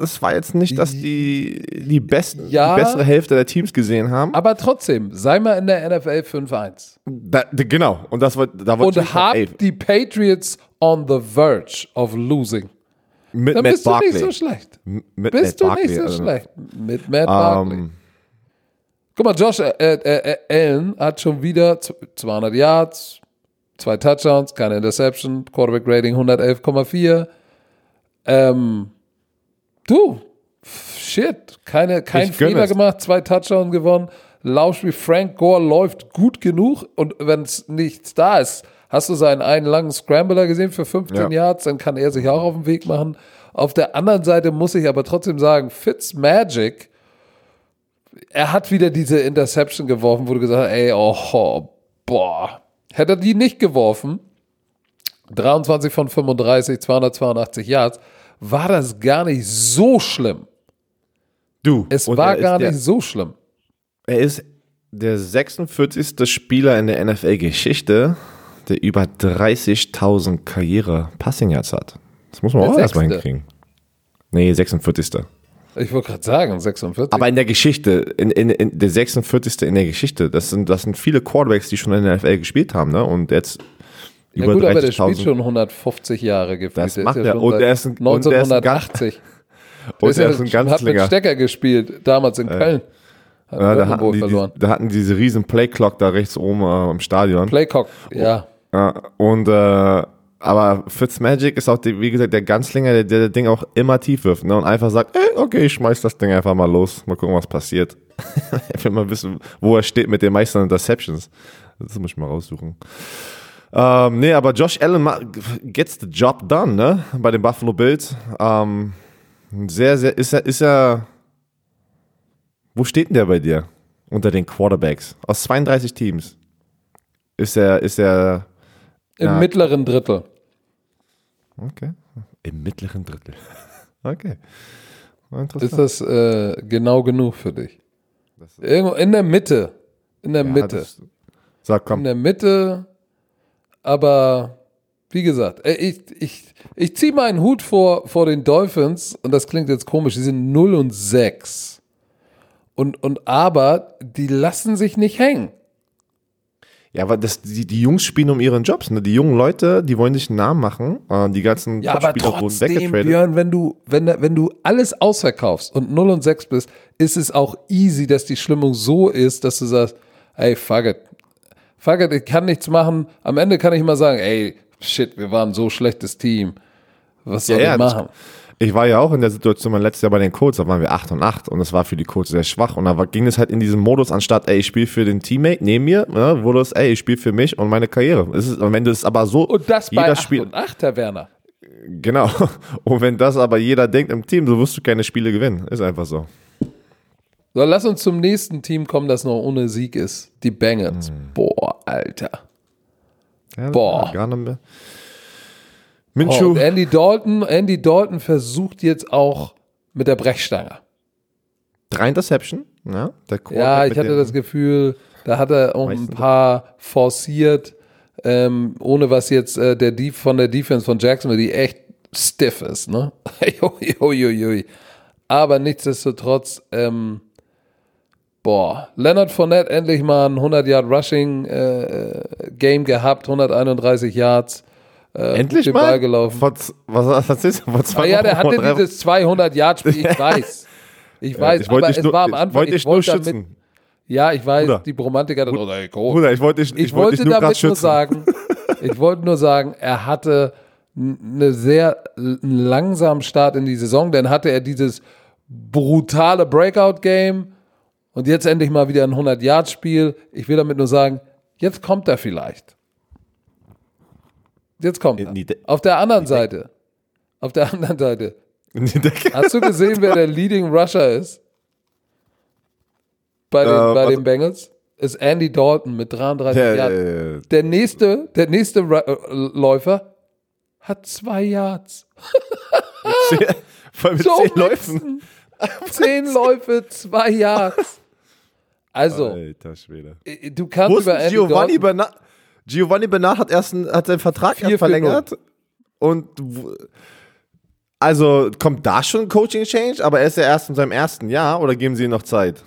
Es war jetzt nicht, dass die die, besten, Ja. die bessere Hälfte der Teams gesehen haben. Aber trotzdem, sei mal in der NFL 5-1. Da, d- genau, und das war, da wollte Und hab die Patriots on the verge of losing. mit Dann Matt bist du Barkley. nicht so schlecht. M- mit Bist Matt du Barkley, nicht so also, schlecht. Mit Matt Barkley. Ähm, Guck mal, Josh äh, äh, äh, Allen hat schon wieder 200 Yards, zwei Touchdowns, keine Interception, Quarterback Rating 111,4. Ähm, du, shit, keine, kein Fehler es. gemacht, zwei Touchdowns gewonnen. Laufspiel Frank Gore läuft gut genug und wenn es nichts da ist, hast du seinen einen langen Scrambler gesehen für 15 Ja. Yards, dann kann er sich auch auf den Weg machen. Auf der anderen Seite muss ich aber trotzdem sagen, Fitzmagic, er hat wieder diese Interception geworfen, wo du gesagt hast, ey, oh, boah. Hätte er die nicht geworfen, 23 von 35, 282 Yards, war das gar nicht so schlimm. Du. Es war gar der, nicht so schlimm. Er ist der 46. Spieler in der NFL-Geschichte, der über 30.000 Karriere-Passing-Yards hat. Das muss man Der auch erstmal hinkriegen. Nee, 46. Ich wollte gerade sagen, 46. Aber in der Geschichte, in, in, in der 46. in der Geschichte, das sind, das sind viele Quarterbacks, die schon in der NFL gespielt haben, ne? Und jetzt ja über gut, aber der spielt 30.000. schon 150 Jahre gefühlt. Das Der macht ja er. schon Und seit er ist ein- und er ist ein ganz- 1980. Und ist er ja, ist ein hat mit. Stecker gespielt, damals in Köln. Hat Ja, da, hatten die, verloren. da hatten die diese riesen Playclock da rechts oben äh, im Stadion. Playcock, ja. Ja, und äh, aber Fitzmagic ist auch, wie gesagt, der Ganzlinger, der, der das Ding auch immer tief wirft ne? und einfach sagt, ey, okay, ich schmeiß das Ding einfach mal los, mal gucken, was passiert. ich will mal wissen, wo er steht mit den meisten Interceptions. Das muss ich mal raussuchen. Ähm, nee, aber Josh Allen gets the job done, ne? Bei den Buffalo Bills. Ähm, sehr, sehr, ist er, ist er, wo steht denn der bei dir? Unter den Quarterbacks. Aus 32 Teams. Ist er, ist er, Im Ja. mittleren Drittel. Okay. Im mittleren Drittel. Okay. War Ist Interessant. das äh, genau genug für dich? Irgendwo in der Mitte. In der Ja, Mitte. Sag, In komm. der Mitte. Aber wie gesagt, äh, ich, ich, ich ziehe meinen Hut vor, vor den Dolphins und das klingt jetzt komisch, die sind 0 und 6. Und, und aber die lassen sich nicht hängen. Ja, aber das, die, die Jungs spielen um ihren Jobs. Ne? Die jungen Leute, die wollen sich einen Namen machen. Äh, die ganzen Ja, aber trotzdem, weggetradet. Björn, wenn du, wenn, wenn du alles ausverkaufst und 0 und 6 bist, ist es auch easy, dass die Stimmung so ist, dass du sagst, ey, fuck it. Fuck it, ich kann nichts machen. Am Ende kann ich mal sagen, ey, shit, wir waren so schlechtes Team. Was soll Ja, ja, ich das- machen? Ich war ja auch in der Situation mein letztes Jahr bei den Colts, da waren wir 8 und 8 und das war für die Colts sehr schwach. Und da ging es halt in diesem Modus, anstatt, ey, ich spiele für den Teammate neben mir, ne, wurde es, ey, ich spiele für mich und meine Karriere. Es ist, und wenn du es aber so, Und das bei jeder 8 spielt, und 8, Herr Werner. genau. Und wenn das aber jeder denkt im Team, so wirst du keine Spiele gewinnen. Ist einfach so. So, lass uns zum nächsten Team kommen, das noch ohne Sieg ist. Die Bengals. Hm. Boah, Alter. Ja, Boah. Gar nicht mehr. Oh, Minshew, und Andy Dalton, Andy Dalton versucht jetzt auch mit der Brechstange. drei Interception. Ja, Ja, ich hatte das Gefühl, da hat er auch ein paar forciert, ähm, ohne was jetzt äh, der Def von der Defense von Jacksonville, die echt stiff ist, ne? Uiuiui. Aber nichtsdestotrotz, ähm, boah, Leonard Fournette endlich mal ein 100 Yard Rushing äh, äh, Game gehabt, 131 Yards. Äh, Endlich den mal? Ball gelaufen. Vor, was, was ist Vor zwei Ah ja, der hatte dieses 200 Yard Spiel, ich weiß. Ich weiß, ich wollte aber es nur, war am ich Anfang, wollte dich nur damit- schützen. ja, ich weiß, Bruder. die Bromantik hat oh, ey, go. Bruder, ich wollte dich, ich, Ich wollte wollte nur damit nur sagen, ich wollte nur sagen, er hatte n- eine sehr einen langsamen Start in die Saison, dann hatte er dieses brutale Breakout-Game und jetzt endlich mal wieder ein 100-Yard-Spiel. Ich will damit nur sagen, jetzt kommt er vielleicht. Jetzt kommt er. Die De- Auf der anderen Seite, auf der anderen Seite, hast du gesehen, wer der Leading Rusher ist? Bei den, Äh, bei den Bengals? Ist Andy Dalton mit 33 Ja, Yards. ja, ja. Der nächste, der nächste Ra äh, Läufer hat zwei Yards. Zehn- Voll mit So zehn Läufen. Zehn Läufe, zwei Yards. Also, Alter Schwede. äh, du kannst ist über Andy Giovanni Dalton? Giovanni Bernard hat erst einen, hat seinen Vertrag Vier erst verlängert. Und also kommt da schon ein Coaching Change, aber er ist ja erst in seinem ersten Jahr oder geben sie ihm noch Zeit?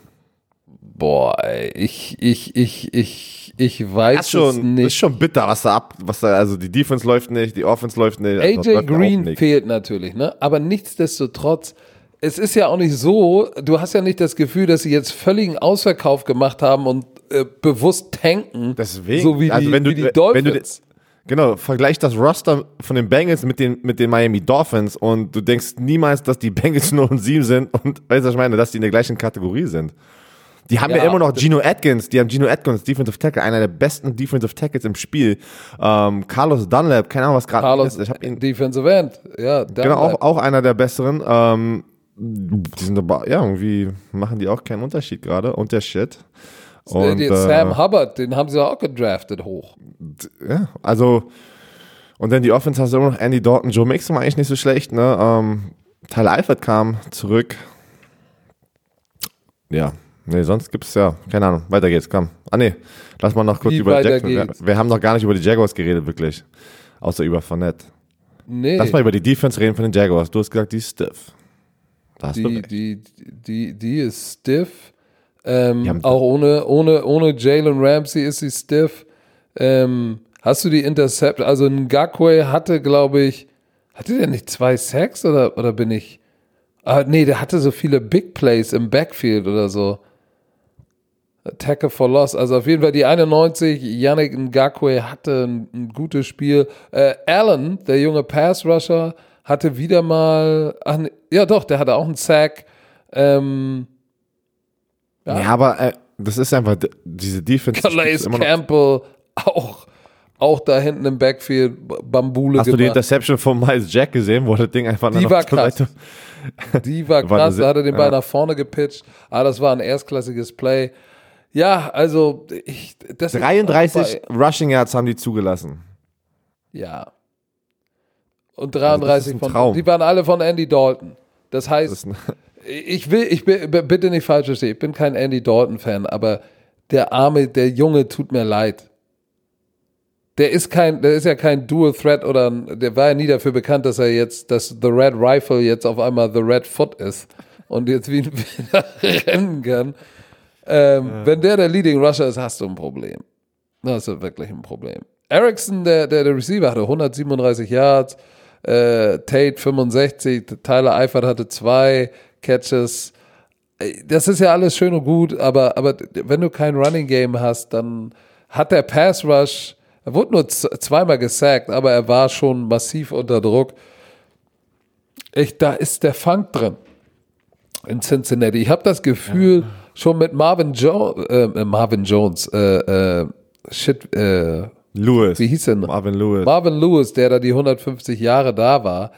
Boah, ey, ich, ich, ich, ich, ich weiß Das ist es schon, ist nicht. schon bitter, was da ab, was da, also die Defense läuft nicht, die Offense läuft nicht. also AJ auch Green nicht. fehlt natürlich, ne? Aber nichtsdestotrotz, es ist ja auch nicht so, du hast ja nicht das Gefühl, dass sie jetzt völligen Ausverkauf gemacht haben und äh, bewusst tanken. Deswegen, So wie also die, wenn du- wie die wenn Dolphins. du- Genau, vergleich das Roster von den Bengals mit den, mit den Miami Dolphins und du denkst niemals, dass die Bengals 0 und 7 sind und weißt du, was ich meine, dass die in der gleichen Kategorie sind. Die haben ja, Ja. immer noch Gino Atkins, die haben Gino Atkins, Defensive Tackle, einer der besten Defensive Tackles im Spiel. Ähm, Carlos Dunlap, keine Ahnung, was gerade Carlos, ist. Ich hab ihn, Defensive End. Ja, genau, auch, auch einer der besseren. Ähm, die sind aber, ja, irgendwie machen die auch keinen Unterschied gerade und der Shit. Und, den äh, Sam Hubbard, den haben sie auch gedraftet hoch. ja, also und dann die Offense hast du immer noch Andy Dalton, Joe Mixon war eigentlich nicht so schlecht, ne? Ähm, Tyler Eifert kam zurück. Ja, nee, sonst gibt's ja, keine Ahnung, weiter geht's, komm. Ah nee, lass mal noch kurz Wie über Jackson. Wir, wir haben noch gar nicht über die Jaguars geredet, wirklich. Außer über Fournette. Nee, Lass mal über die Defense reden von den Jaguars. Du hast gesagt, die ist stiff. Die, die, die, die ist stiff. Ähm, auch ohne, ohne, ohne Jalen Ramsey ist sie stiff. Ähm, hast du die Intercept? Also Ngakwe hatte, glaube ich, hatte der nicht zwei Sacks oder, oder bin ich? Ah, nee, der hatte so viele Big Plays im Backfield oder so. Tackle for Loss. Also auf jeden Fall die 91. Yannick Ngakwe hatte ein, ein gutes Spiel. Äh, Allen, der junge Pass Rusher, hatte wieder mal. Ach, nee, ja, doch, der hatte auch einen Sack. Ähm, Ja, aber äh, das ist einfach, diese Defense. Calais Campbell auch, auch da hinten im Backfield Bambule Hast du die gemacht. Interception von Miles Jack gesehen, wo das Ding einfach Die war krass. Die war krass, da hat er den Ball ja. nach vorne gepitcht. Ah, das war ein erstklassiges Play. Ja, also ich, das ist 33 bei- Rushing Yards haben die zugelassen. Ja. Und Also das 33 ist ein von, die waren alle von Andy Dalton. Das heißt, Das ich will, ich bin, bitte nicht falsch verstehen, ich bin kein Andy Dalton-Fan, aber der arme, der Junge tut mir leid. Der ist kein, der ist ja kein Dual Threat oder der war ja nie dafür bekannt, dass er jetzt, dass The Red Rifle jetzt auf einmal The Red Foot ist und jetzt wie ein Wilder rennen kann. Ähm, Wenn der der Leading Rusher ist, hast du ein Problem. Das ist wirklich ein Problem. Erickson, der, der, der Receiver, hatte 137 Yards, äh, Tate 65, Tyler Eifert hatte zwei Catches. Äh, Das ist ja alles schön und gut, aber, aber wenn du kein Running Game hast, dann hat der Pass Rush, er wurde nur zweimal gesackt, aber er war schon massiv unter Druck. Ich, da ist der Funk drin in Cincinnati. Ich habe das Gefühl, schon mit Marvin, jo äh, Marvin Jones, äh, äh, shit, äh, Lewis. wie hieß noch? Marvin Lewis. Marvin Lewis, der da die 150 Jahre da war.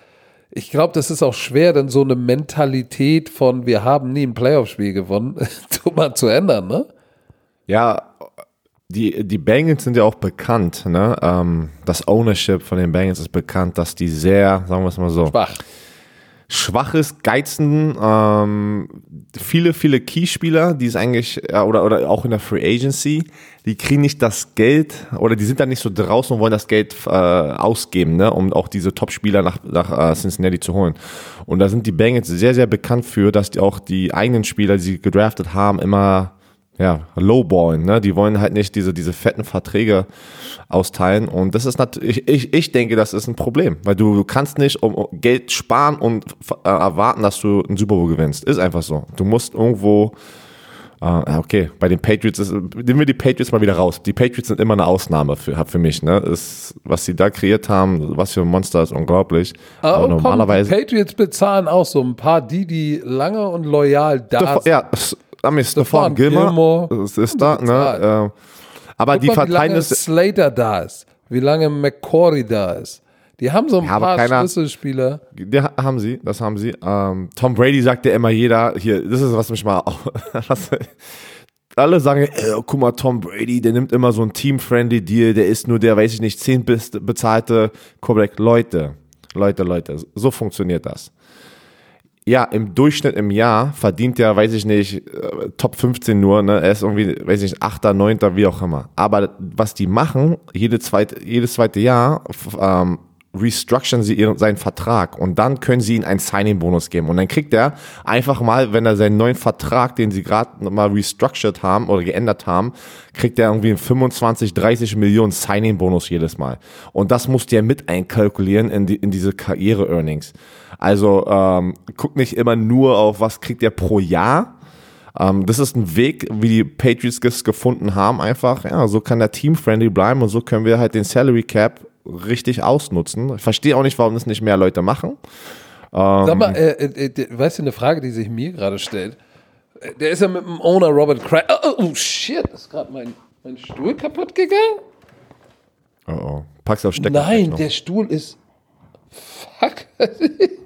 Ich glaube, das ist auch schwer, dann so eine Mentalität von wir haben nie ein Playoff-Spiel gewonnen, mal zu ändern, ne? Ja, die, die Bengals sind ja auch bekannt, ne? Ähm, das Ownership von den Bengals ist bekannt, dass die sehr, sagen wir es mal so, Schwach. Schwaches, geizen, ähm, viele, viele Keyspieler, die es eigentlich, ja, oder, oder auch in der Free Agency, die kriegen nicht das Geld oder die sind da nicht so draußen und wollen das Geld äh, ausgeben, ne, um auch diese Top-Spieler nach, nach äh, Cincinnati zu holen. Und da sind die Bengals sehr, sehr bekannt für, dass die auch die eigenen Spieler, die sie gedraftet haben, immer ja, lowballen, ne? Die wollen halt nicht diese, diese fetten Verträge austeilen. Und das ist natürlich, ich, ich denke, das ist ein Problem, weil du, du kannst nicht um, um Geld sparen und äh, erwarten, dass du einen Super Bowl gewinnst. Ist einfach so. Du musst irgendwo, äh, okay, bei den Patriots ist, nehmen wir die Patriots mal wieder raus. Die Patriots sind immer eine Ausnahme für, für mich, ne? Ist, was sie da kreiert haben, was für ein Monster ist unglaublich. Aber, Aber komm, normalerweise. die Patriots bezahlen auch so ein paar, die, die lange und loyal da sind. ja, S- I mean, Stefan Stephon Gilmore, Gilmore. das ist da, ne? Äh, aber die Guck wie verteilen lange es. Slater da ist, wie lange McCory da ist. Die haben so ein Ja, paar keiner- Schlüsselspieler. Die ha- haben sie, das haben sie. Ähm, Tom Brady sagt ja immer jeder, hier, das ist was mich mal, was, alle sagen, äh, guck mal, Tom Brady, der nimmt immer so einen Team-Friendly Deal, der ist nur der, weiß ich nicht, zehn bezahlte Quarterback. Leute, Leute, Leute, so funktioniert das. Ja, im Durchschnitt im Jahr verdient er, weiß ich nicht, äh, Top 15 nur, ne? Er ist irgendwie, weiß ich nicht, 8., 9., wie auch immer. Aber was die machen, jede zweite, jedes zweite Jahr ähm, restructuren sie ihren, seinen Vertrag und dann können sie ihm einen Signing-Bonus geben. Und dann kriegt er einfach mal, wenn er seinen neuen Vertrag, den sie gerade mal restructured haben oder geändert haben, kriegt er irgendwie einen 25, 30 Millionen Signing-Bonus jedes Mal. Und das musst du ja mit einkalkulieren in, die, in diese Karriere-Earnings. Also ähm, guck nicht immer nur auf, was kriegt er pro Jahr, ähm, das ist ein Weg, wie die Patriots gefunden haben, einfach. Ja, so kann der Team-friendly bleiben und so können wir halt den Salary Cap richtig ausnutzen. Ich verstehe auch nicht, warum das nicht mehr Leute machen. Ähm, Sag mal, äh, äh, äh, weißt du, eine Frage, die sich mir gerade stellt. Äh, der ist ja mit dem Owner Robert Kraft. Oh, oh, oh, shit, ist gerade mein, mein Stuhl kaputt gegangen? Oh, oh. Packst du auf Stecker? Nein, der Stuhl ist. Fuck.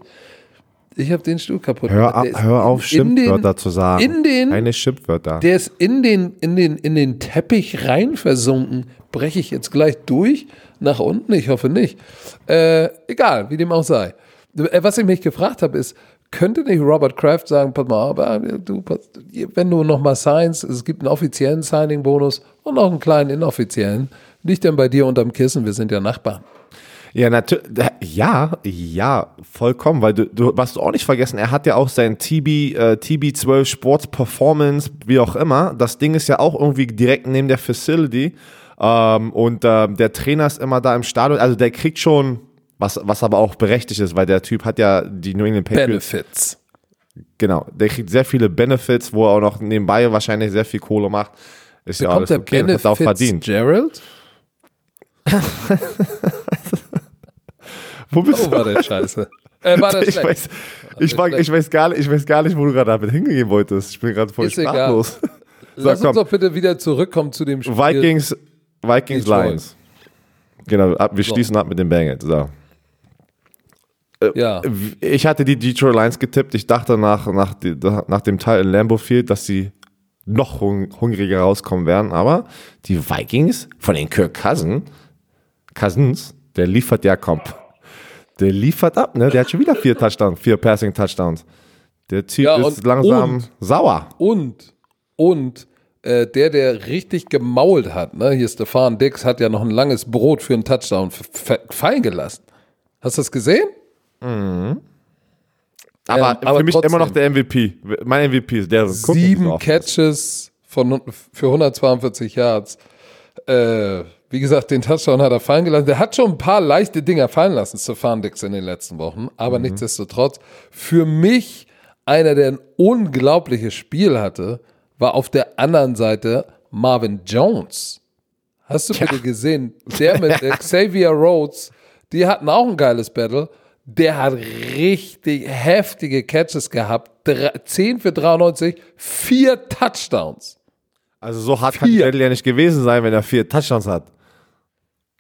Ich habe den Stuhl kaputt hör, gemacht. Hör auf, Schimpfwörter den, zu sagen. In den, Keine Schimpfwörter. Der ist in den, in, den, in den Teppich rein versunken. Breche ich jetzt gleich durch nach unten? Ich hoffe nicht. Äh, egal, wie dem auch sei. Äh, was ich mich gefragt habe, ist, könnte nicht Robert Kraft sagen, pass mal, aber du, wenn du nochmal signst, es gibt einen offiziellen Signing-Bonus und auch einen kleinen inoffiziellen, liegt denn bei dir unterm Kissen, wir sind ja Nachbarn. Ja, natürlich. Ja, ja, vollkommen, weil du, du, was du auch nicht vergessen, er hat ja auch sein TB, äh, TB12 Sports Performance, wie auch immer. Das Ding ist ja auch irgendwie direkt neben der Facility. Ähm, und äh, der Trainer ist immer da im Stadion. Also der kriegt schon, was, was aber auch berechtigt ist, weil der Typ hat ja die New England Patriots. Benefits. Genau, der kriegt sehr viele Benefits, wo er auch noch nebenbei wahrscheinlich sehr viel Kohle macht. Ist Bekommt ja alles okay, der Benefits hat auch verdient. Gerald? Wo bist oh, war der scheiße. Äh, war das ich, weiß, ich, war, ich, weiß gar nicht, ich weiß gar nicht, wo du gerade damit hingehen wolltest. Ich bin gerade voll Ist sprachlos. Egal. Lass uns doch bitte wieder zurückkommen zu dem Spiel. Vikings, Vikings Lions. Genau, ab, wir so. schließen ab mit den Bengals. So. Äh, ja. Ich hatte die Detroit Lions getippt. Ich dachte nach, nach, nach dem Teil in Lambeau Field, dass sie noch hungriger rauskommen werden. Aber die Vikings von den Kirk Cousins, Cousins, der liefert ja komplett der liefert ab, ne? Der hat schon wieder vier Touchdowns, vier Passing Touchdowns. Der Typ ja, ist langsam und, sauer. Und, und, äh, der, der richtig gemault hat, ne? Hier Stefan Dix hat ja noch ein langes Brot für einen Touchdown fallen gelassen. Hast du das gesehen? Mhm. Aber, ähm, aber für mich trotzdem, immer noch der MVP. Mein MVP ist der. Sieben Catches von, für 142 Yards. Äh, wie gesagt, den Touchdown hat er fallen gelassen. Der hat schon ein paar leichte Dinger fallen lassen, Stefan Dix in den letzten Wochen. Aber mhm. nichtsdestotrotz, für mich einer, der ein unglaubliches Spiel hatte, war auf der anderen Seite Marvin Jones. Hast du ja. bitte gesehen? Der mit Xavier Rhodes, die hatten auch ein geiles Battle. Der hat richtig heftige Catches gehabt. 10 für 93, vier Touchdowns. Also so hart vier. kann Battle ja nicht gewesen sein, wenn er vier Touchdowns hat.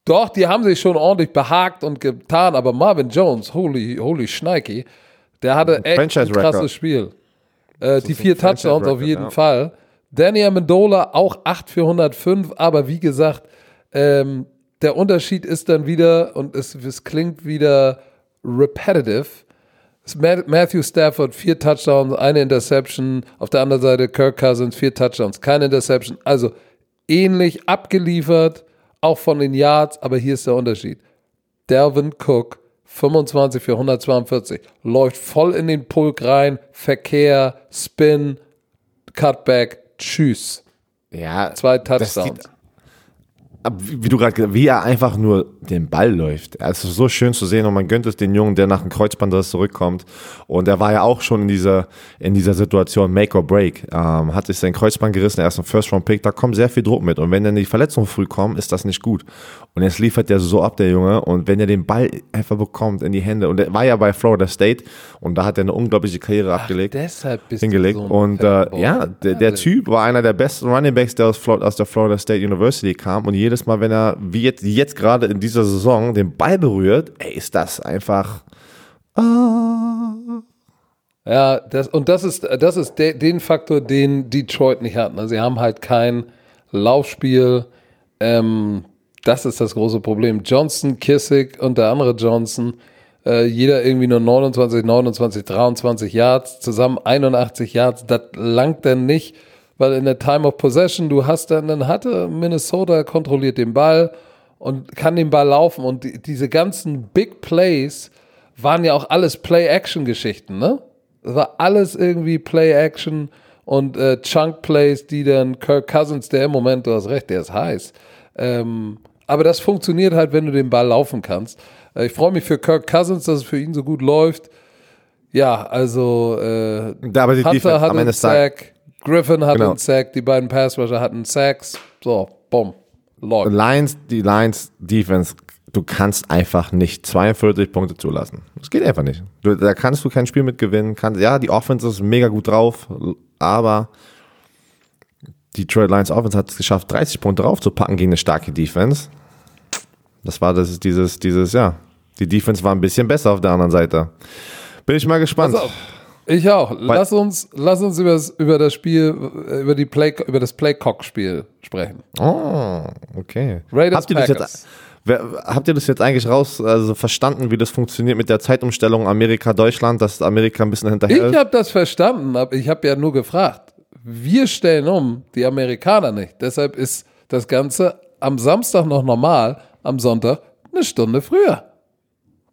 Doch, die haben sich schon ordentlich behagt und getan, aber Marvin Jones, holy, holy Schneiki, der hatte echt ein krasses Spiel. Äh, die vier Touchdowns auf jeden ja. Fall. Danny Amendola auch 8 für 105, aber wie gesagt, ähm, der Unterschied ist dann wieder, und es, es klingt wieder repetitive, Matthew Stafford, vier Touchdowns, eine Interception. Auf der anderen Seite Kirk Cousins, vier Touchdowns, keine Interception. Also ähnlich abgeliefert auch von den Yards, aber hier ist der Unterschied. Delvin Cook, 25 für 142, läuft voll in den Pulk rein, Verkehr, Spin, Cutback, tschüss. Ja, zwei Touchdowns wie du gerade wie er einfach nur den Ball läuft. Es ist so schön zu sehen und man gönnt es den Jungen, der nach dem Kreuzbandriss zurückkommt. Und er war ja auch schon in dieser, in dieser Situation Make or Break. Ähm, hat sich sein Kreuzband gerissen, er ist ein First-Round-Pick, da kommt sehr viel Druck mit. Und wenn dann die Verletzungen früh kommen, ist das nicht gut. Und jetzt liefert er so ab, der Junge. Und wenn er den Ball einfach bekommt in die Hände, und er war ja bei Florida State und da hat er eine unglaubliche Karriere Ach, abgelegt. Deshalb bist hingelegt. Du so und äh, ja, der, der Typ war einer der besten Running Backs, der aus, aus der Florida State University kam. Und jedes Mal, wenn er, wie jetzt, jetzt gerade in dieser Saison, den Ball berührt, ey, ist das einfach. Ah. Ja, das, und das ist, das ist de, den Faktor, den Detroit nicht hatten. Also sie haben halt kein Laufspiel. Ähm, das ist das große Problem. Johnson, Kissick und der andere Johnson, äh, jeder irgendwie nur 29, 29, 23 Yards, zusammen 81 Yards, das langt denn nicht weil in der Time of Possession, du hast dann, dann hatte Minnesota kontrolliert den Ball und kann den Ball laufen. Und die, diese ganzen Big Plays waren ja auch alles Play-Action-Geschichten, ne? Das war alles irgendwie Play-Action und äh, Chunk-Plays, die dann Kirk Cousins, der im Moment, du hast recht, der ist heiß. Ähm, aber das funktioniert halt, wenn du den Ball laufen kannst. Äh, ich freue mich für Kirk Cousins, dass es für ihn so gut läuft. Ja, also äh, Da aber die Hunter Defense hat einen Sack, Griffin hat Genau. einen Sack, die beiden Pass-Rusher hatten Sacks. So, bumm, läuft. Lions, die Lions Defense, du kannst einfach nicht 42 Punkte zulassen. Das geht einfach nicht. Du, da kannst du kein Spiel mit gewinnen. Kannst, ja, die Offense ist mega gut drauf, aber die Detroit Lions Offense hat es geschafft, 30 Punkte draufzupacken gegen eine starke Defense. Das war das, dieses, dieses, ja. Die Defense war ein bisschen besser auf der anderen Seite. Bin ich mal gespannt. Pass auf. Ich auch. Lass uns, lass uns über das, über das Spiel, äh, über die Play, über das Playcock-Spiel sprechen. Oh, okay. Raiders habt, ihr das jetzt, wer, habt ihr das jetzt eigentlich raus, also verstanden, wie das funktioniert mit der Zeitumstellung Amerika-Deutschland, dass Amerika ein bisschen hinterher Ich ist? habe das verstanden, aber ich habe ja nur gefragt. Wir stellen um, die Amerikaner nicht. Deshalb ist das Ganze am Samstag noch normal, am Sonntag eine Stunde früher.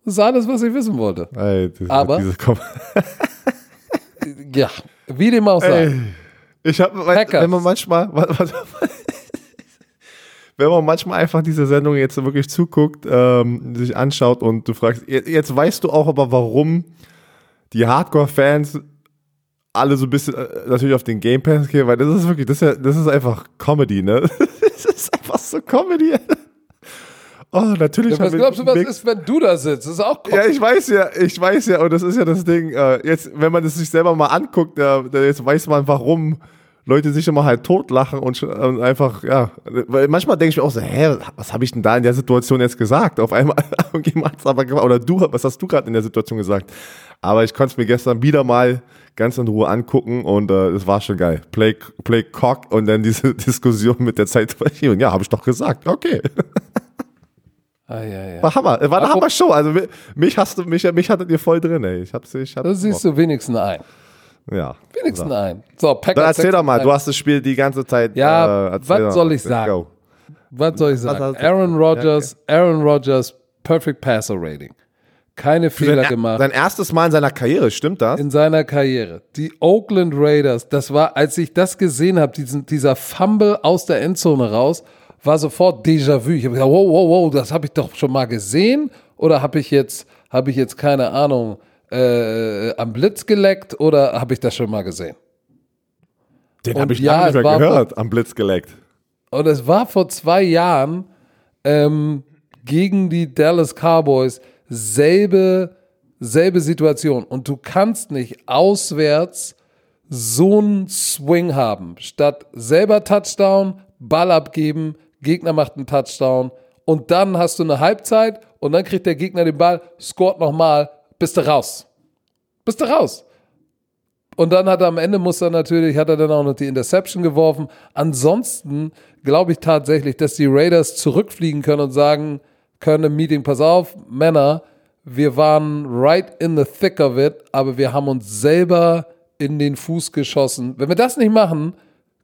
Das ist alles, was ich wissen wollte. Ey, das- Aber- Ja, wie dem auch sei. Ich habe, wenn man manchmal, wenn man manchmal einfach diese Sendung jetzt wirklich zuguckt, ähm, sich anschaut und du fragst, jetzt, jetzt weißt du auch aber, warum die Hardcore-Fans alle so ein bisschen äh, natürlich auf den Game Pass gehen, weil das ist wirklich, das ist, ja, das ist einfach Comedy, ne? Das ist einfach so Comedy. Oh, natürlich. Ja, was glaubst du, was ist, wenn du da sitzt? Das ist auch ja, ich weiß ja, ich weiß ja, und das ist ja das Ding, äh, jetzt, wenn man es sich selber mal anguckt, äh, jetzt weiß man, warum Leute sich immer halt totlachen und, schon- und einfach, ja, weil manchmal denke ich mir auch so, hä, was habe ich denn da in der Situation jetzt gesagt? Auf einmal jemand aber oder du, was hast du gerade in der Situation gesagt? Aber ich konnte es mir gestern wieder mal ganz in Ruhe angucken und äh, es war schon geil. Play, play Cock und dann diese Diskussion mit der Zeitverschiebung. Ja, habe ich doch gesagt. Okay. Ah, ja, ja. War Hammer. War eine Apropos- Hammer-Show. Also mi- mich hast du, mich, mich hattet ihr voll drin, ey. Ich hab's, ich hab's Das siehst du wenigstens ein. Ja. Wenigstens ein. So, Packers. Dann erzähl doch mal, 6-1. du hast das Spiel die ganze Zeit. Ja, äh, was soll ich sagen? go. Was soll ich sagen? Aaron Rodgers, Aaron Rodgers, Perfect Passer Rating. Keine Fehler Sein, gemacht sein erstes Mal in seiner Karriere, stimmt das? in seiner Karriere. Die Oakland Raiders, das war, als ich das gesehen habe, diesen, dieser Fumble aus der Endzone raus, war sofort Déjà-vu. Ich habe gesagt, wow, wow, wow, das habe ich doch schon mal gesehen oder habe ich jetzt, habe ich jetzt keine Ahnung äh, am Blitz geleckt oder habe ich das schon mal gesehen? Den habe ich ja, nicht mehr gehört, am Blitz geleckt. Und es war vor zwei Jahren ähm, gegen die Dallas Cowboys selbe, selbe Situation. Und du kannst nicht auswärts so einen Swing haben. Statt selber Touchdown, Ball abgeben, Gegner macht einen Touchdown und dann hast du eine Halbzeit und dann kriegt der Gegner den Ball, scoret nochmal, bist du raus. Bist du raus. Und dann hat er am Ende muss er natürlich, hat er dann auch noch die Interception geworfen. Ansonsten glaube ich tatsächlich, dass die Raiders zurückfliegen können und sagen können im Meeting, pass auf, Männer, wir waren right in the thick of it, aber wir haben uns selber in den Fuß geschossen. Wenn wir das nicht machen,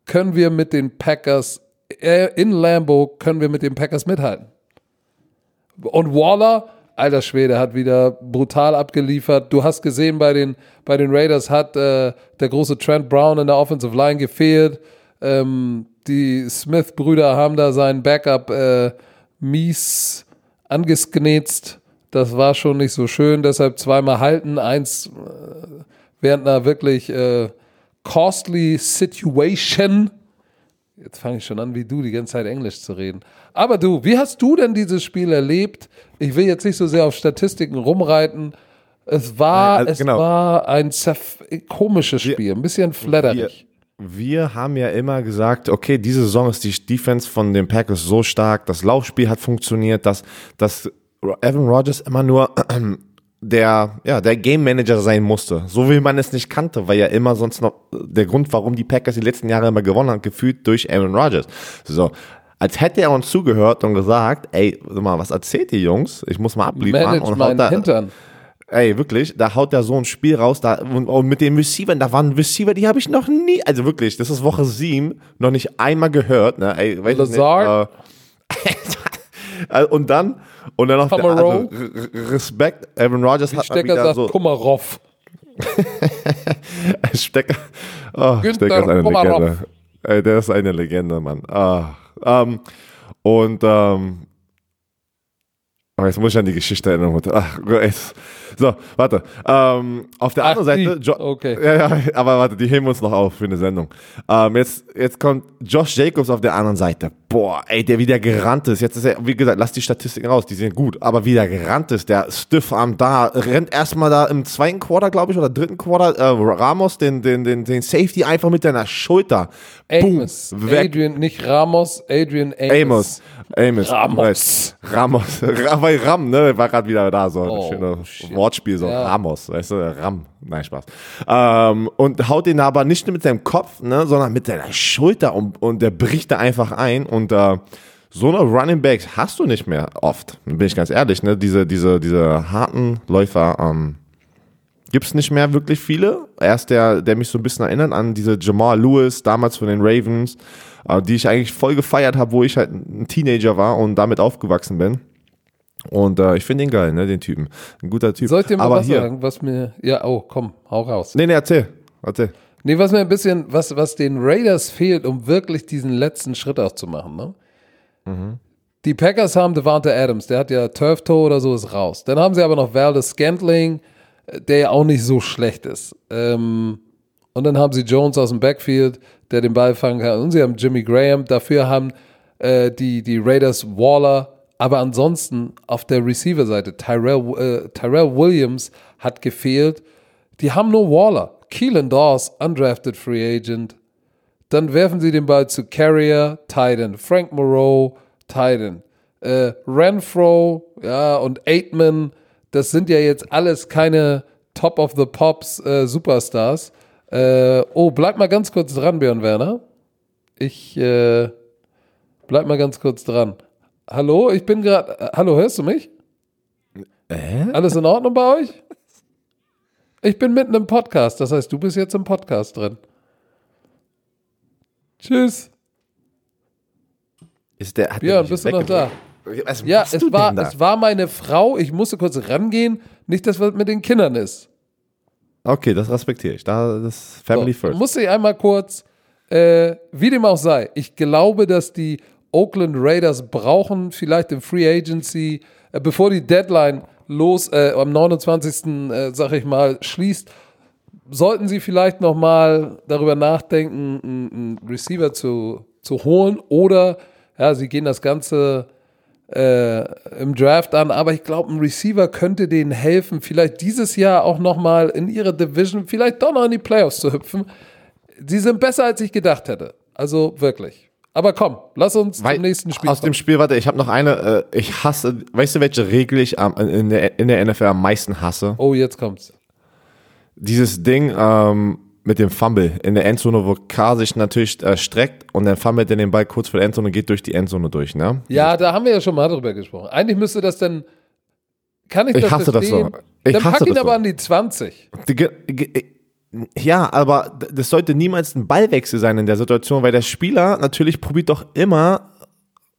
können wir mit den Packers, in Lambo, können wir mit den Packers mithalten. Und Waller, alter Schwede, hat wieder brutal abgeliefert. Du hast gesehen, bei den, bei den Raiders hat äh, der große Trent Brown in der Offensive Line gefehlt. Ähm, die Smith-Brüder haben da seinen Backup äh, mies angesknetzt. Das war schon nicht so schön, deshalb zweimal halten. Eins äh, während einer wirklich äh, costly Situation. Jetzt fange ich schon an, wie du, die ganze Zeit Englisch zu reden. Aber du, wie hast du denn dieses Spiel erlebt? Ich will jetzt nicht so sehr auf Statistiken rumreiten. Es war, also es genau. war ein komisches Spiel, ein bisschen Wir, flatterig. wir haben ja immer gesagt, okay, diese Saison ist die Defense von den Packers so stark, das Laufspiel hat funktioniert, dass, dass Evan Rodgers immer nur der, ja, der Game Manager sein musste. So wie man es nicht kannte, weil ja immer sonst noch der Grund, warum die Packers die letzten Jahre immer gewonnen haben, gefühlt durch Aaron Rodgers. So. Als hätte er uns zugehört und gesagt, ey, sag mal, was erzählt ihr Jungs? Ich muss mal abliefern. Manage und haut meinen da, Hintern. Ey, wirklich, da haut er so ein Spiel raus, da, und, und mit den Receivern, da waren Receiver, die habe ich noch nie, also wirklich, das ist Woche 7, noch nicht einmal gehört, ne, ey, weiß ich nicht, Lazard? äh, Äh, Und dann, und dann noch der andere, R- Respekt, Aaron Rodgers hat Stecker wieder sagt so, Komarov. Stecker, oh, Günther Stecker ist eine Komarov. Legende. Ey, der ist eine Legende, Mann. Ah, ähm, und ähm, oh, jetzt muss ich an die Geschichte erinnern. Ach, jetzt. So, warte. Ähm, auf der Ach, anderen Seite. Jo Okay. ja, ja, aber warte, die heben wir uns noch auf für eine Sendung. Ähm, jetzt, jetzt kommt Josh Jacobs auf der anderen Seite. Boah, ey, der wieder gerannt ist. Jetzt ist er, wie gesagt, lass die Statistiken raus, die sind gut. Aber wie der gerannt ist, der Stiffarm da, rennt erstmal da im zweiten Quarter, glaube ich, oder dritten Quarter, äh, Ramos, den, den, den, den Safety einfach mit deiner Schulter. Amos. Boom, weg. Adrian, nicht Ramos, Adrian Amos. Amos. Amos. Ramos. Ramos. Ra- Weil Ram, ne, war gerade wieder da, so Oh, schönes shit. Wortspiel, so Ja. Ramos, weißt du, Ram. Nein, Spaß. Ähm, und haut den aber nicht nur mit seinem Kopf, ne, sondern mit seiner Schulter und, und der bricht da einfach ein und äh, so eine Running Backs hast du nicht mehr oft, bin ich ganz ehrlich, ne, diese, diese, diese harten Läufer, ähm, gibt's nicht mehr wirklich viele. Er ist der, der mich so ein bisschen erinnert an diese Jamal Lewis, damals von den Ravens, äh, die ich eigentlich voll gefeiert habe, wo ich halt ein Teenager war und damit aufgewachsen bin. Und äh, ich finde ihn geil, ne, den Typen. Ein guter Typ. Soll ich dir mal Aber was hier, sagen, was mir. Ja, oh, komm, hau raus. Nee, nee, erzähl. Erzähl. Nee, was mir ein bisschen, was, was den Raiders fehlt, um wirklich diesen letzten Schritt auch zu machen, ne? Die Packers haben Devante Adams, der hat ja Turf Toe oder so, ist raus. Dann haben sie aber noch Valdez Scantling, äh, der ja auch nicht so schlecht ist. Ähm, und dann haben sie Jones aus dem Backfield, der den Ball fangen kann. Und sie haben Jimmy Graham. Dafür haben äh, die, die Raiders Waller. Aber ansonsten auf der Receiver-Seite, Tyrell, äh, Tyrell Williams hat gefehlt. Die haben nur Waller. Keelan Dawes, undrafted Free Agent. Dann werfen sie den Ball zu Carrier, Titan, Frank Moreau, Titan, äh, Renfro, ja, und Aitman. Das sind ja jetzt alles keine Top of the Pops äh, Superstars. Äh, oh, bleib mal ganz kurz dran, Björn Werner. Ich äh, bleib mal ganz kurz dran. Hallo, ich bin gerade. Äh, hallo, hörst du mich? Äh? Alles in Ordnung bei euch? Ich bin mitten im Podcast, das heißt, du bist jetzt im Podcast drin. Tschüss. Ist der, hat der Björn, mich bist du noch da? Was Ja, es war, da? es war meine Frau. Ich musste kurz rangehen. Nicht, dass was mit den Kindern ist. Okay, das respektiere ich. Da, das ist Family So, first. musste ich einmal kurz, äh, wie dem auch sei. Ich glaube, dass die Oakland Raiders brauchen vielleicht im Free Agency, äh, bevor die Deadline los äh, am 29. Äh, sag ich mal schließt, sollten sie vielleicht noch mal darüber nachdenken, einen, einen Receiver zu, zu holen oder ja, sie gehen das Ganze äh, im Draft an, aber ich glaube, ein Receiver könnte denen helfen, vielleicht dieses Jahr auch noch mal in ihrer Division, vielleicht doch noch in die Playoffs zu hüpfen. Sie sind besser, als ich gedacht hätte. Also wirklich. Aber komm, lass uns Weil- zum nächsten Spiel Aus dem Spiel, warte, ich habe noch eine, äh, ich hasse, weißt du, welche Regel ich am- in, der, in der NFL am meisten hasse? Oh, jetzt kommt's. Dieses Ding ähm, mit dem Fumble in der Endzone, wo K sich natürlich äh, streckt und dann fummelt er den Ball kurz vor der Endzone und geht durch die Endzone durch, ne? Ja, da haben wir ja schon mal drüber gesprochen. Eigentlich müsste das dann. Kann ich, Ich das hasse das verstehen? so. Ich dann hasse pack ihn das aber so. an die 20. Die ge- ge- Ja, aber das sollte niemals ein Ballwechsel sein in der Situation, weil der Spieler natürlich probiert doch immer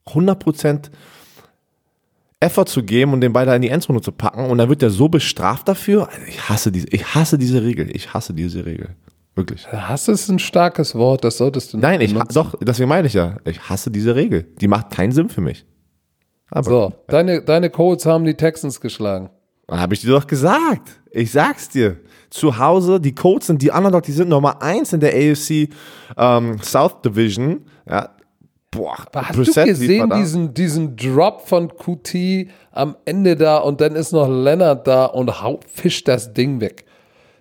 100% Effort zu geben und den Ball da in die Endzone zu packen und dann wird er so bestraft dafür. Also ich hasse diese, ich hasse diese Regel. Ich hasse diese Regel. Wirklich. Hass ist ein starkes Wort, das solltest du nicht Nein, ich benutzen. doch, deswegen meine ich ja. Ich hasse diese Regel. Die macht keinen Sinn für mich. Aber So, deine, deine Colts haben die Texans geschlagen. habe ich dir doch gesagt. Ich sag's dir. Zu Hause, die Colts sind die Underdog, die sind Nummer eins in der AFC ähm, South Division. Ja. Boah, hast Brissett du gesehen, diesen, diesen Drop von QT am Ende da und dann ist noch Leonard da und fischt das Ding weg.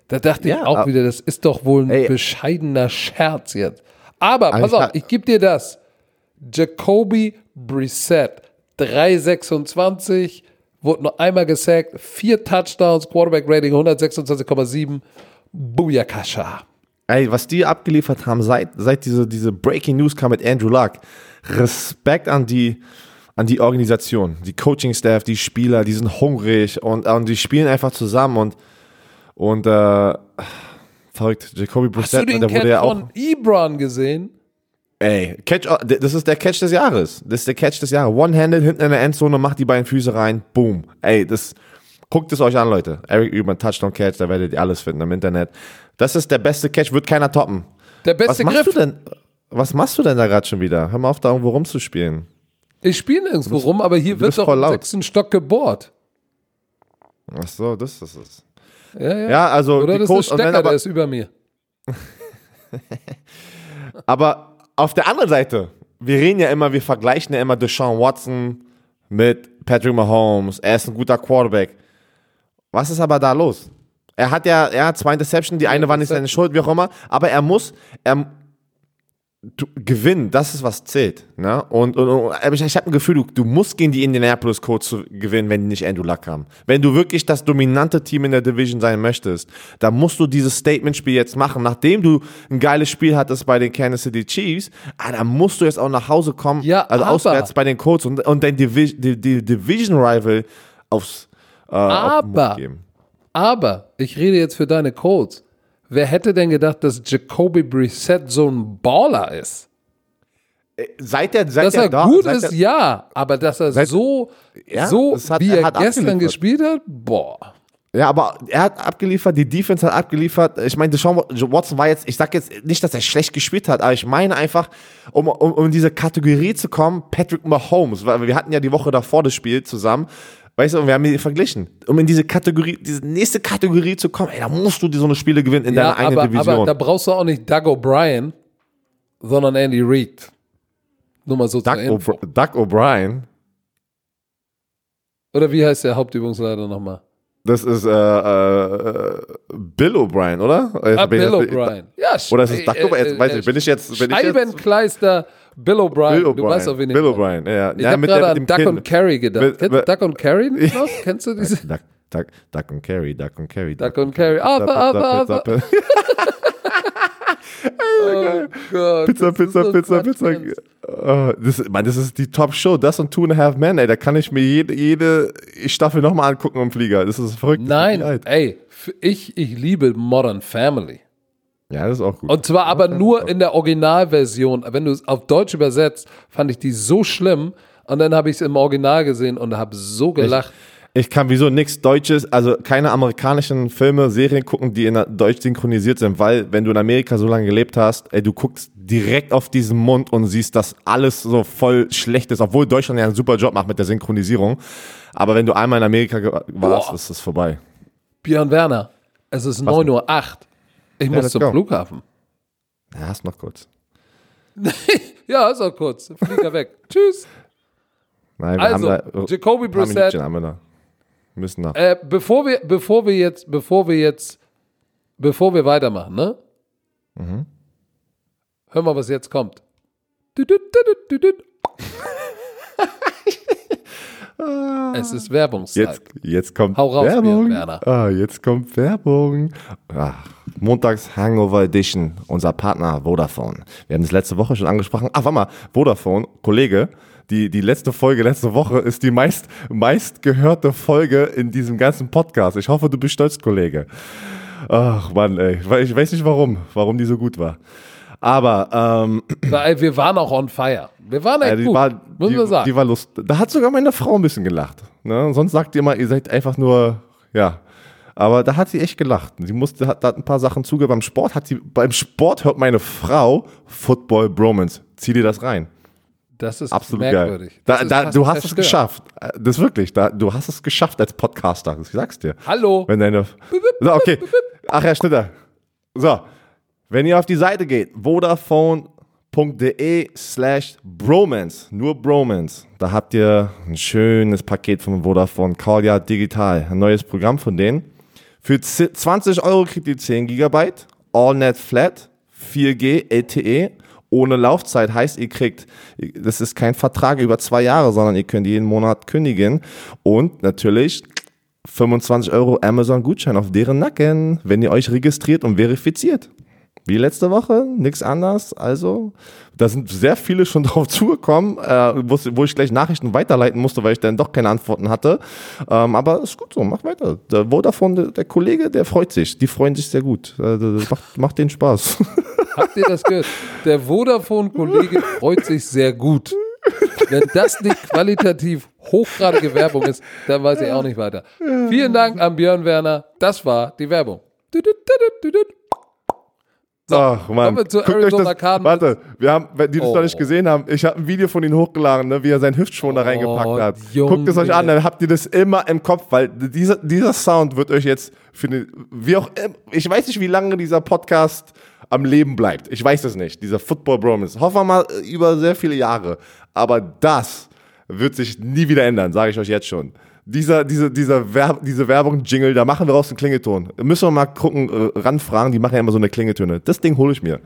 Da dachte Ja, ich auch wieder, das ist doch wohl ein Ey. bescheidener Scherz jetzt. Aber, pass ich auf, ich gebe dir das. Jacoby Brissett, 326, wurde noch einmal gesackt, vier Touchdowns, Quarterback Rating 126,7. Booyakasha. Ey, was die abgeliefert haben, seit, seit diese, diese Breaking News kam mit Andrew Luck, Respekt an die, an die Organisation, die Coaching-Staff, die Spieler, die sind hungrig und, und die spielen einfach zusammen und, und äh, verrückt, Jacoby Hast du Brissett, den der wurde ja auch. von Ebron gesehen? Ey, Catch, das ist der Catch des Jahres. Das ist der Catch des Jahres. One-handed hinten in der Endzone, macht die beiden Füße rein, boom. Ey, das, guckt es euch an, Leute. Eric Üben, Touchdown Catch, da werdet ihr alles finden im Internet. Das ist der beste Catch, wird keiner toppen. Der beste Was machst Griff. du denn? Was machst du denn da gerade schon wieder? Hör mal auf, da irgendwo rumzuspielen. Ich spiele nirgendwo rum, aber hier wird doch im sechsten Stock gebohrt. Ach so, das ist es. Ja, ja. Ja, also Oder das Coach, ist und Stecker, aber, der ist über mir. aber auf der anderen Seite, wir reden ja immer, wir vergleichen ja immer Deshaun Watson mit Patrick Mahomes. Er ist ein guter Quarterback. Was ist aber da los? Er hat ja, er hat zwei Interceptions, die eine war nicht seine Schuld, wie auch immer, aber er muss, er, du, gewinnen, das ist was zählt. Ne? Und, und, und ich, ich habe ein Gefühl, du, du musst gegen die Indianapolis Colts gewinnen, wenn die nicht Andrew Luck haben. Wenn du wirklich das dominante Team in der Division sein möchtest, dann musst du dieses Statement-Spiel jetzt machen. Nachdem du ein geiles Spiel hattest bei den Kansas City Chiefs, ah, dann musst du jetzt auch nach Hause kommen, Ja, also aber- auswärts bei den Colts und, und dein Divi die, die Division-Rival aufs äh, auf Aber- geben. Aber ich rede jetzt für deine Colts. Wer hätte denn gedacht, dass Jacoby Brissett so ein Baller ist? Seit der, seit Dass er da, gut ist, der, ja, aber dass er Seit- so, Ja, so hat- wie er er, gestern gespielt hat, boah. Ja, aber er hat abgeliefert, die Defense hat abgeliefert. Ich meine, Deshaun Watson war jetzt, ich sag jetzt nicht, dass er schlecht gespielt hat, aber ich meine einfach, um, um, um in diese Kategorie zu kommen, Patrick Mahomes, weil wir hatten ja die Woche davor das Spiel zusammen, weißt du, und wir haben die verglichen. Um in diese Kategorie, diese nächste Kategorie zu kommen, ey, da musst du so eine Spiele gewinnen in Ja, deiner eigenen aber, Division. aber da brauchst du auch nicht Doug O'Brien, sondern Andy Reid. Nur mal so Doug, O'Brien, Oder wie heißt der Hauptübungsleiter nochmal? das ist äh, äh, Bill O'Brien, oder? Ah, Bill O'Brien. Ja, Oder ist es Doug äh, O'Brien? äh, weiß ich, äh, bin ich jetzt, bin ich jetzt Scheibenkleister Bill O'Brien. Du weißt auf wen ich Bill. O'Brien, ja. Ich ja, habe gerade an Duck Kind. und Carry gedacht. Kennst du Duck und Carry noch? Kennst du diese? Duck, Duck, Duck und Carry, Duck und Carry. Duck und Carry. Aber, aber, aber. Oh Gott, Pizza, Pizza, so Pizza, Pizza. Oh, das, Mann, das ist die Top-Show. Das und Two and a Half Men, ey. Da kann ich mir jede, jede Staffel nochmal angucken im Flieger. Das ist verrückt. Nein, ey, ich, ich liebe Modern Family. Ja, das ist auch gut. Und zwar aber nur in der Originalversion. Wenn du es auf Deutsch übersetzt, fand ich die so schlimm. Und dann habe ich es im Original gesehen und habe so gelacht. Ich kann wieso nichts Deutsches, also keine amerikanischen Filme, Serien gucken, die in Deutsch synchronisiert sind, weil wenn du in Amerika so lange gelebt hast, ey, du guckst direkt auf diesen Mund und siehst, dass alles so voll schlecht ist, obwohl Deutschland ja einen super Job macht mit der Synchronisierung. Aber wenn du einmal in Amerika warst, Boah. ist es vorbei. Björn Werner, es ist 9.08 Uhr. Ich muss let's zum go. Flughafen. Ja, hast noch kurz. Ja, ist auch kurz. Flieger weg. Tschüss. Nein, wir Also, haben da, Jacoby ein paar Brissett. Haben wir noch. Müssen noch. Äh, bevor wir, bevor wir jetzt, bevor wir jetzt, bevor wir weitermachen, ne? Mhm. Hör mal, was jetzt kommt. Düdüt, düdüt, es ist Werbungszeit. Jetzt, jetzt kommt Hau raus, Werbung. Werner. Ah, jetzt kommt Werbung. Ach, Montags Hangover Edition, unser Partner Vodafone. Wir haben das letzte Woche schon angesprochen. Ach, warte mal, Vodafone, Kollege, die, die letzte Folge letzte Woche ist die meist, meist gehörte Folge in diesem ganzen Podcast. Ich hoffe, du bist stolz, Kollege. Ach, Mann, ey. Ich weiß- Ich weiß nicht warum, warum die so gut war. Aber, ähm, wir waren auch on fire. Wir waren echt ja, die, gut, war, muss man sagen. die war lustig. Da hat sogar meine Frau ein bisschen gelacht. Ne? Sonst sagt ihr immer, ihr seid einfach nur, ja. Aber da hat sie echt gelacht. Sie musste, hat, hat ein paar Sachen zugehört. Beim Sport hat sie, beim Sport hört meine Frau Football Bromance. Zieh dir das rein. das ist Absolut merkwürdig. geil. Da, da, du hast es zerstört. geschafft. Äh, Das ist wirklich, da, du hast es geschafft als Podcaster. Ich sag's dir. Hallo. Wenn deine. So, okay. Ach, Herr Schnitter. So. Wenn ihr auf die Seite geht, vodafone.de slash bromance, nur bromance, da habt ihr ein schönes Paket von Vodafone, Callia Digital, ein neues Programm von denen. Für z- 20 Euro kriegt ihr 10 Gigabyte, AllNet Flat, 4G LTE, ohne Laufzeit. Heißt, ihr kriegt, das ist kein Vertrag über zwei Jahre, sondern ihr könnt jeden Monat kündigen. Und natürlich 25 Euro Amazon-Gutschein auf deren Nacken, wenn ihr euch registriert und verifiziert. Wie letzte Woche, nichts anders. Also, da sind sehr viele schon drauf zugekommen, äh, wo, ich gleich Nachrichten weiterleiten musste, weil ich dann doch keine Antworten hatte. Ähm, aber ist gut so, mach weiter. Der Vodafone, der, Kollege, der freut sich. Die freuen sich sehr gut. Äh, macht, macht denen Spaß. Habt ihr das gehört? Der Vodafone-Kollege freut sich sehr gut. Wenn das nicht qualitativ hochgradige Werbung ist, dann weiß ich auch nicht weiter. Vielen Dank an Björn Werner. Das war die Werbung. So, Ach, Mann. kommen wir zu Guckt euch Arizona das, Cardinals. Warte, wir haben, wenn die das Oh. noch nicht gesehen haben, ich habe ein Video von ihm hochgeladen, ne, wie er seinen Hüftschwung da reingepackt hat. Junge. Guckt es euch an, dann habt ihr das immer im Kopf, weil dieser, dieser Sound wird euch jetzt für eine, wie auch immer, ich weiß nicht, wie lange dieser Podcast am Leben bleibt. Ich weiß es nicht, dieser Football Bromance. Hoffen wir mal äh, über sehr viele Jahre. Aber das wird sich nie wieder ändern, sage ich euch jetzt schon. Dieser, diese, dieser Werb, diese Werbung-Jingle, da machen wir raus einen Klingelton. Müssen wir mal gucken, äh, ranfragen, die machen ja immer so eine Klingeltöne. Das Ding hole ich mir.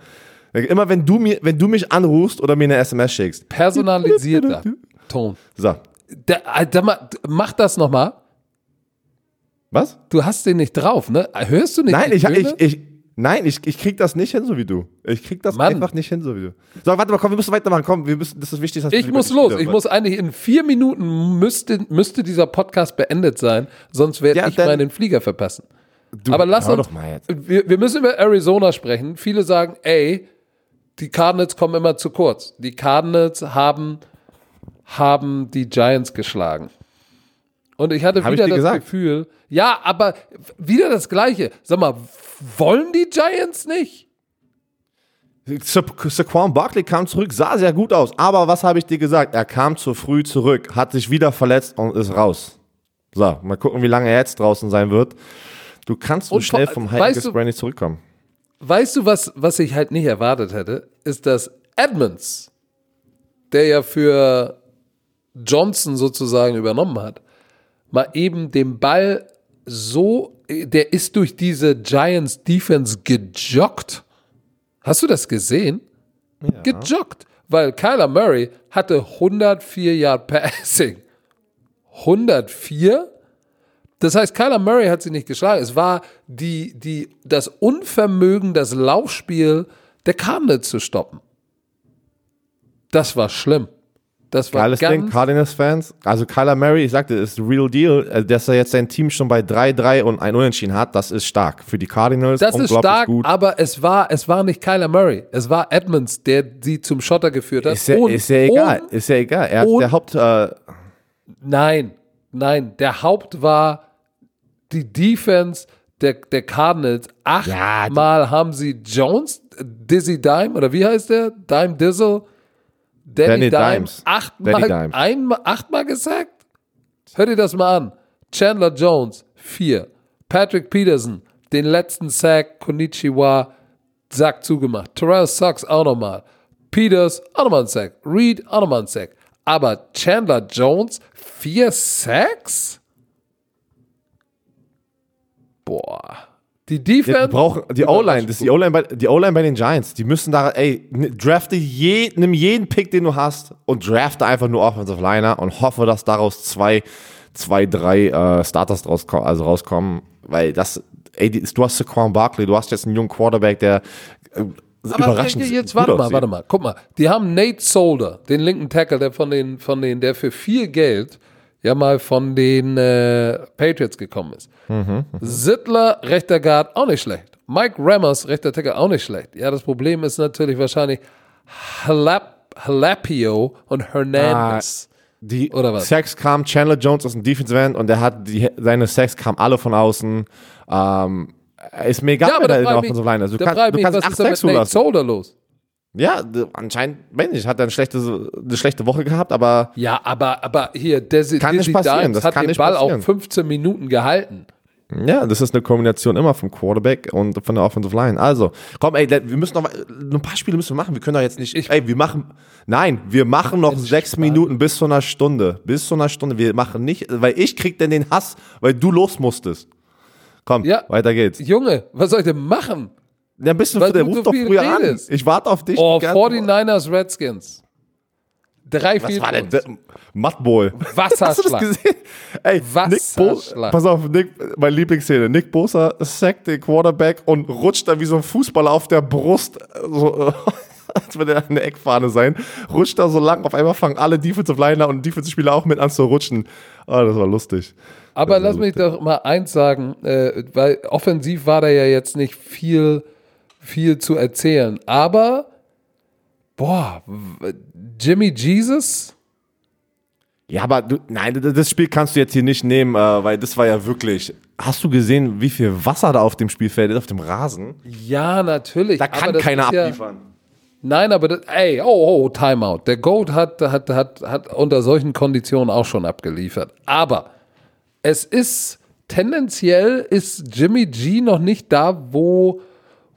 Immer wenn du, mir, wenn du mich anrufst oder mir eine SMS schickst. Personalisierter Ton. So. Der, Alter, ma- mach das nochmal. Was? Du hast den nicht drauf, ne? Hörst du nicht? Nein, ich, ich, ich, nein ich, ich krieg das nicht hin, so wie du. Ich krieg das Mann. einfach nicht hin, so wie du. So, warte mal, komm, wir müssen weitermachen. Komm, wir müssen, das ist wichtig. dass Ich muss los. Spieler- Ich muss eigentlich in vier Minuten müsste, müsste dieser Podcast beendet sein, sonst werde Ja, ich meinen Flieger verpassen. Du, Aber lass uns. doch mal jetzt. Wir, wir müssen über Arizona sprechen. Viele sagen, ey, die Cardinals kommen immer zu kurz. Die Cardinals haben, haben die Giants geschlagen. Und ich hatte Hab ich wieder dir das gesagt. Gefühl, ja, aber wieder das Gleiche. Sag mal, wollen die Giants nicht? Sa- Saquon Barkley kam zurück, sah sehr gut aus. Aber was habe ich dir gesagt? Er kam zu früh zurück, hat sich wieder verletzt und ist raus. So, mal gucken, wie lange er jetzt draußen sein wird. Du kannst so schnell vom Heiligen nicht zurückkommen. Weißt du, was, was ich halt nicht erwartet hätte, ist, dass Edmonds, der ja für Johnson sozusagen übernommen hat, mal eben den Ball so, der ist durch diese Giants Defense gejoggt. Hast du das gesehen? Gejoggt. Weil Kyler Murray hatte 104 Yard Passing. 104? Das heißt, Kyler Murray hat sie nicht geschlagen. Es war die, die, das Unvermögen, das Laufspiel der Cardinals zu stoppen. Das war schlimm. Das war Geiles Ding, Cardinals-Fans. Also Kyler Murray, ich sagte, ist real deal. Äh, Dass er jetzt sein Team schon bei 3-3 und ein Unentschieden hat, das ist stark. Für die Cardinals das ist stark, gut. aber es war, es war nicht Kyler Murray. Es war Edmonds, der sie zum Schotter geführt hat. Ist ja, Und- ist ja egal. und- ist ja egal. Er und- der Haupt. Äh, Nein, nein. Der Haupt war die Defense der, der Cardinals. Ja, Achtmal haben sie Jones, Dizzy Dime, oder wie heißt der? Dime Dizzle? Danny, Danny Dime. Dimes. Achtmal, Danny Dimes. einmal, achtmal gesagt? Hör dir das mal an. Chandler Jones, vier. Patrick Peterson, den letzten Sack, Konnichiwa, Sack zugemacht. Terrell Suggs auch nochmal. Peters, auch nochmal ein Sack. Reed, auch nochmal ein Sack. Aber Chandler Jones, vier Sacks? Boah. Die Defense. Ja, die brauchen die O-Line, das ist die O-Line bei, die O-Line bei den Giants. Die müssen da, ey, n- drafte je, nimm jeden Pick, den du hast und drafte einfach nur Offensive Liner und hoffe, dass daraus zwei, zwei, drei äh, Starters draus, also rauskommen, weil das, ey, du hast Saquon Barkley, du hast jetzt einen jungen Quarterback, der äh, Aber überraschend jetzt gut warte mal, warte mal. Guck mal, die haben Nate Solder, den linken Tackle, der von den, von den, der für viel Geld ja mal von den äh, Patriots gekommen ist. Mhm, Sittler, rechter Guard, auch nicht schlecht. Mike Rammers, rechter Tackle, auch nicht schlecht. Ja, das Problem ist natürlich wahrscheinlich Halap, Halapio und Hernandez. Die Oder was? Sacks kam, Chandler Jones aus dem Defensive End und der hat die, seine Sacks kamen alle von außen. Ähm, ist mir egal, ja, aber da in der Offensive Line ist. Du frage du ich mich, kannst was acht ist da Sacks mit Nate. Solder los? Ja, anscheinend, weiß nicht, hat er eine schlechte, eine schlechte Woche gehabt, aber Ja, aber, aber hier, Desi, Kann nicht Dizzy passieren, das hat kann den nicht Ball passieren. auch 15 Minuten gehalten. ja, das ist eine Kombination immer vom Quarterback und von der Offensive Line. Also, komm, ey, wir müssen noch ein paar Spiele müssen wir machen. Wir können doch jetzt nicht, Ich- ey, wir machen, nein, wir machen noch sechs Minuten bis zu einer Stunde. Bis zu einer Stunde. Wir machen nicht, weil ich krieg denn den Hass, weil du los musstest. Komm, Ja. weiter geht's. Junge, was soll ich denn machen? Ja, ein bisschen, der ruft so doch früher redest. an. Ich warte auf dich. Oh, die ganze- 49ers Redskins. Drei Was Field war denn das? Mudbowl. Wasserschlag. Hast du das gesehen? Ey, Nick Bosa, Wasserschlag. pass auf, Nick, meine Lieblingsszene. Nick Bosa sackt den Quarterback und rutscht da wie so ein Fußballer auf der Brust, so, äh, als würde er eine Eckfahne sein, rutscht da so lang. Auf einmal fangen alle Defensive Liner und Defensive-Spieler auch mit an zu rutschen. Ah, das war lustig. Aber war lass mich doch mal eins sagen, äh, weil offensiv war da ja jetzt nicht viel, viel zu erzählen. Aber, boah, Jimmy Jesus? Ja, aber du, nein, das Spiel kannst du jetzt hier nicht nehmen, äh, weil das war ja wirklich. Hast du gesehen, wie viel Wasser da auf dem Spielfeld ist, auf dem Rasen? Ja, natürlich. Da kann keiner ist ja- abliefern. Nein, aber das, ey, oh, oh, Timeout. Der Goat hat, hat, hat, hat unter solchen Konditionen auch schon abgeliefert. Aber es ist tendenziell ist Jimmy G noch nicht da, wo,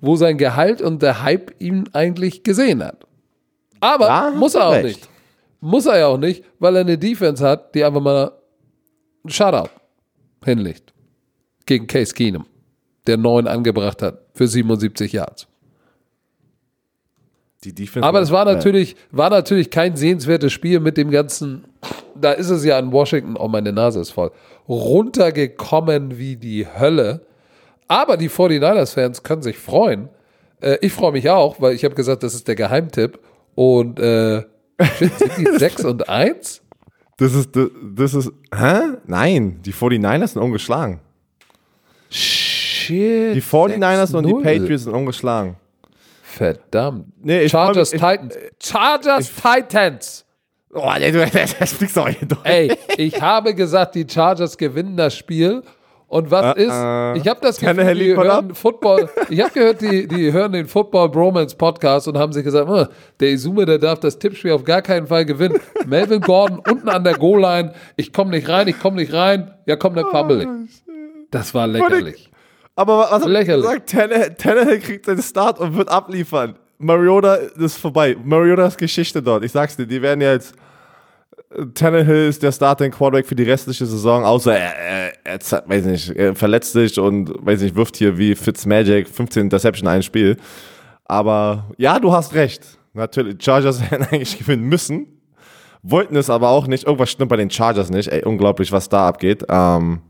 wo sein Gehalt und der Hype ihn eigentlich gesehen hat. Aber hast muss er auch recht. nicht. Muss er ja auch nicht, weil er eine Defense hat, die einfach mal einen Shutout hinlegt. Gegen Case Keenum, der neun angebracht hat für 77 Yards. Die Defense Aber es war natürlich, war natürlich kein sehenswertes Spiel mit dem ganzen, da ist es ja in Washington, oh meine Nase ist voll, runtergekommen wie die Hölle. Aber die 49ers-Fans können sich freuen. Äh, ich freue mich auch, weil ich habe gesagt, das ist der Geheimtipp. Und äh, sind die 6 und 1? Das ist, das, ist, hä? Nein, die 49ers sind ungeschlagen. Shit. Die 49ers und die 6-0. Patriots sind ungeschlagen. Verdammt. Nee, ich Chargers freu mich- Titans. Chargers Titans. Oh, nee, du, das fliegst doch hier durch. Ey, ich habe gesagt, die Chargers gewinnen das Spiel. Und was Äh, ist? äh. Ich habe das Gefühl, die hören Football. Ich habe gehört, die, die hören den Football Bromance Podcast und haben sich gesagt, "Ah, der Izume, der darf das Tippspiel auf gar keinen Fall gewinnen. Melvin Gordon unten an der Goal-Line. Ich komme nicht rein, ich komme nicht rein. Ja, komm, dann fumble ich. Das war lächerlich. Aber was hat er Lächerlich. gesagt? Tannehill, kriegt den Start und wird abliefern. Mariota ist vorbei. Mariota ist Geschichte dort. Ich sag's dir, die werden jetzt. Tannehill ist der Starting Quarterback für die restliche Saison, außer er, er, er weiß nicht, er verletzt sich und weiß nicht, wirft hier wie Fitzmagic 15 Interception ein Spiel. Aber ja, du hast recht. Natürlich, Chargers hätten eigentlich gewinnen müssen. Wollten es aber auch nicht. Irgendwas stimmt bei den Chargers nicht. Ey, unglaublich, was da abgeht. Ähm,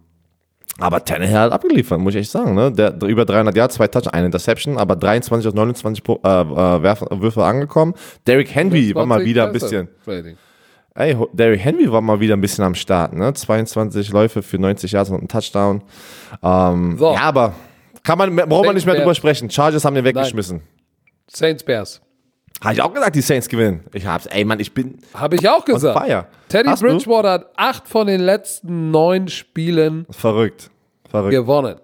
aber Tannehill hat abgeliefert, muss ich echt sagen. Ne? Der, über 300 Jahre, zwei Touchdowns, eine Interception, aber 23 aus 29 Pro- äh, äh, Würfe angekommen. Derrick Henry war mal 20 wieder ein bisschen. Rating. Ey, Derrick Henry war mal wieder ein bisschen am Start. Ne? 22 Läufe für 90 Yards und einen Touchdown. Ähm, So. Ja, aber kann man, braucht man nicht mehr drüber sprechen. Chargers haben den weggeschmissen. Saints Bears. Habe ich auch gesagt, die Saints gewinnen. Ich hab's. Ey, Mann, ich bin Habe ich auch gesagt. fire. Teddy Hast du? Bridgewater hat acht von den letzten neun Spielen Verrückt. Verrückt. gewonnen.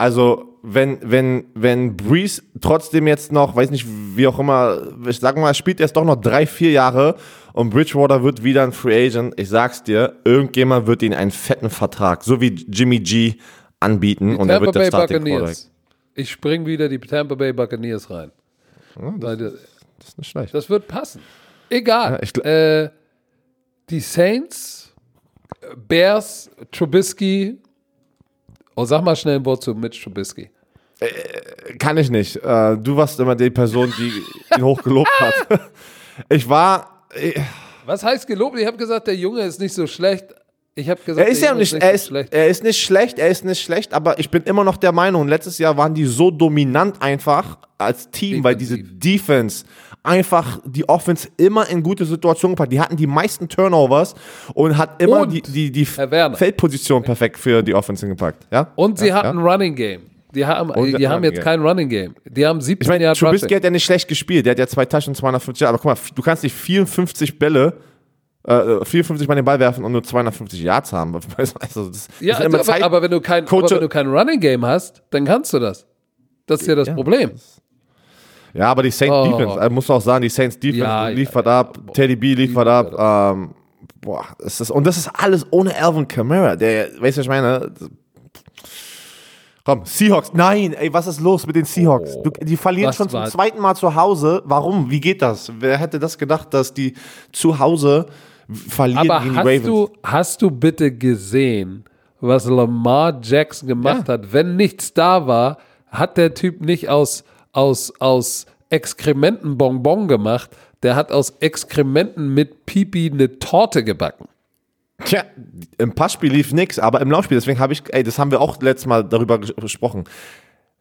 Also, wenn, wenn, wenn Breeze trotzdem jetzt noch, weiß nicht, wie auch immer, ich sag mal, spielt erst doch noch drei, vier Jahre und Bridgewater wird wieder ein Free Agent, ich sag's dir, irgendjemand wird ihn einen fetten Vertrag, so wie Jimmy G, anbieten und er Tampa wird der Bay Starting Quarterback. Buccaneers. Ich spring wieder die Tampa Bay Buccaneers rein. Weil das, Das ist nicht schlecht. das wird passen. Egal. Ja, äh, die Saints, Bears, Trubisky. Oh, sag mal schnell ein Wort zu Mitch Trubisky. Kann ich nicht. Äh, du warst immer die Person, die ihn hochgelobt hat. Ich war, ich, Was heißt gelobt? Ich habe gesagt, der Junge ist nicht so schlecht. Ich habe gesagt, Er ist ja nicht, so er ist, schlecht. er ist nicht schlecht, er ist nicht schlecht, aber ich bin immer noch der Meinung, letztes Jahr waren die so dominant einfach als Team, weil diese Defense einfach die Offense immer in gute Situationen gepackt. Die hatten die meisten Turnovers und hat immer Und, die, die, die. Feldposition perfekt für die Offense gepackt. Ja? Und sie ja, hatten ein Running Game. Die haben, Und die haben jetzt Game. kein Running Game. Die haben 17 Ich meine, Jahre Trubisky hat ja nicht schlecht gespielt. Der hat ja zwei Taschen, 250 Jahre. Aber guck mal, du kannst nicht 54 Bälle, äh, 54 Mal den Ball werfen und nur 250 Yards haben. Also, das, Ja, das immer aber, aber, wenn du kein, aber wenn du kein Running Game hast, dann kannst du das. Das ist ja das Ja. Problem. Ja, aber die Saints Oh. Defense, also muss man auch sagen, die Saints Defense Ja, ja, liefert ja, ab, boah. Teddy B liefert ab. Ähm, boah, ist, und das ist alles ohne Alvin Kamara. Der, weißt du, was ich meine? Komm, Seahawks. Nein, ey, was ist los mit den Seahawks? Oh. Du, die verlieren Was schon zum war- zweiten Mal zu Hause. Warum? Wie geht das? Wer hätte das gedacht, dass die zu Hause verlieren Aber gegen die hast Ravens? du, hast du bitte gesehen, was Lamar Jackson gemacht Ja. hat? Wenn nichts da war, hat der Typ nicht aus, aus, aus Exkrementen Bonbon gemacht, der hat aus Exkrementen mit Pipi eine Torte gebacken. Tja, im Passspiel lief nix, aber im Laufspiel, deswegen habe ich, ey, das haben wir auch letztes Mal darüber ges- gesprochen.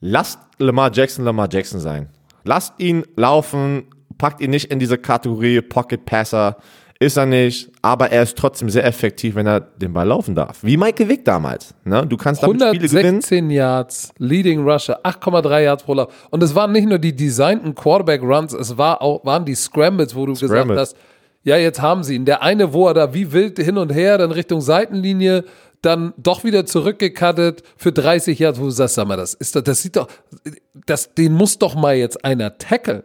Lasst Lamar Jackson Lamar Jackson sein. Lasst ihn laufen, packt ihn nicht in diese Kategorie Pocket Passer. Ist er nicht, aber er ist trotzdem sehr effektiv, wenn er den Ball laufen darf. Wie Michael Vick damals. Ne? Du kannst damit Spiele gewinnen. 116 Yards, Leading Rusher, 8,3 Yards pro Lauf. Und es waren nicht nur die designten Quarterback-Runs, es war auch, waren die Scrambles, wo du Scramble. gesagt hast, ja, jetzt haben sie ihn. Der eine, wo er da wie wild hin und her, dann Richtung Seitenlinie, dann doch wieder zurückgekattet für 30 Yards, wo du sagst, sag mal, das ist doch, das sieht doch, das, den muss doch mal jetzt einer tackeln.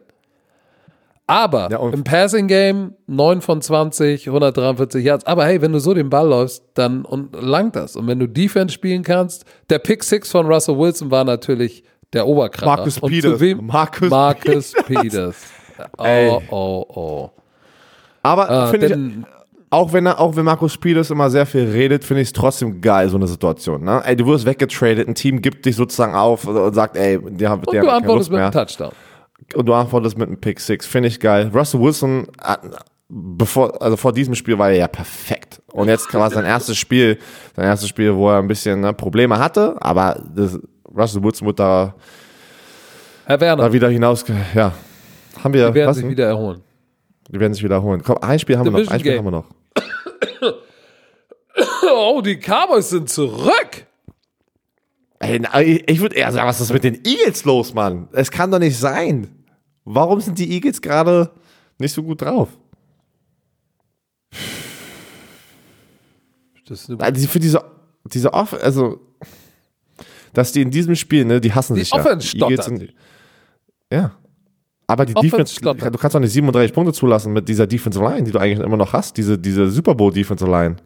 Aber Ja, im Passing Game 9 von 20, 143 Yards. Aber hey, wenn du so den Ball läufst, dann und langt das. Und wenn du Defense spielen kannst, der Pick 6 von Russell Wilson war natürlich der Oberkracher. Marcus und Peters. Marcus Marcus Peters. Ey. Oh, oh, oh. Aber Ah, finde ich, auch wenn, er, auch wenn Markus Peters immer sehr viel redet, finde ich es trotzdem geil, so eine Situation. Ne? Ey, du wirst weggetradet, ein Team gibt dich sozusagen auf und sagt, ey, die haben, Und die du haben keine antwortest mit einem Touchdown. Und du antwortest mit einem Pick Six, finde ich geil. Russell Wilson, äh, bevor, also vor diesem Spiel war er ja perfekt. Und jetzt war sein erstes Spiel, sein erstes Spiel, wo er ein bisschen ne, Probleme hatte, aber das, Russell Wilson wird da, Herr Werner, da wieder hinaus, ja. Haben wir, die werden was sich wieder erholen. die werden sich wiederholen. Komm, ein Spiel haben wir noch, Division ein Spiel Game. haben wir noch. Oh, die Cowboys sind zurück. Ey, ich würde eher sagen, was ist mit den Eagles los, Mann? Es kann doch nicht sein. Warum sind die Eagles gerade nicht so gut drauf? Also für diese, diese Off, also, dass die in diesem Spiel, ne, die hassen Die sich ja. Offense Eagles stottert. ja. Aber die Offense Defense, stottert. du kannst doch nicht 37 Punkte zulassen mit dieser Defensive Line, die du eigentlich immer noch hast, diese, diese Super Bowl Defensive Line.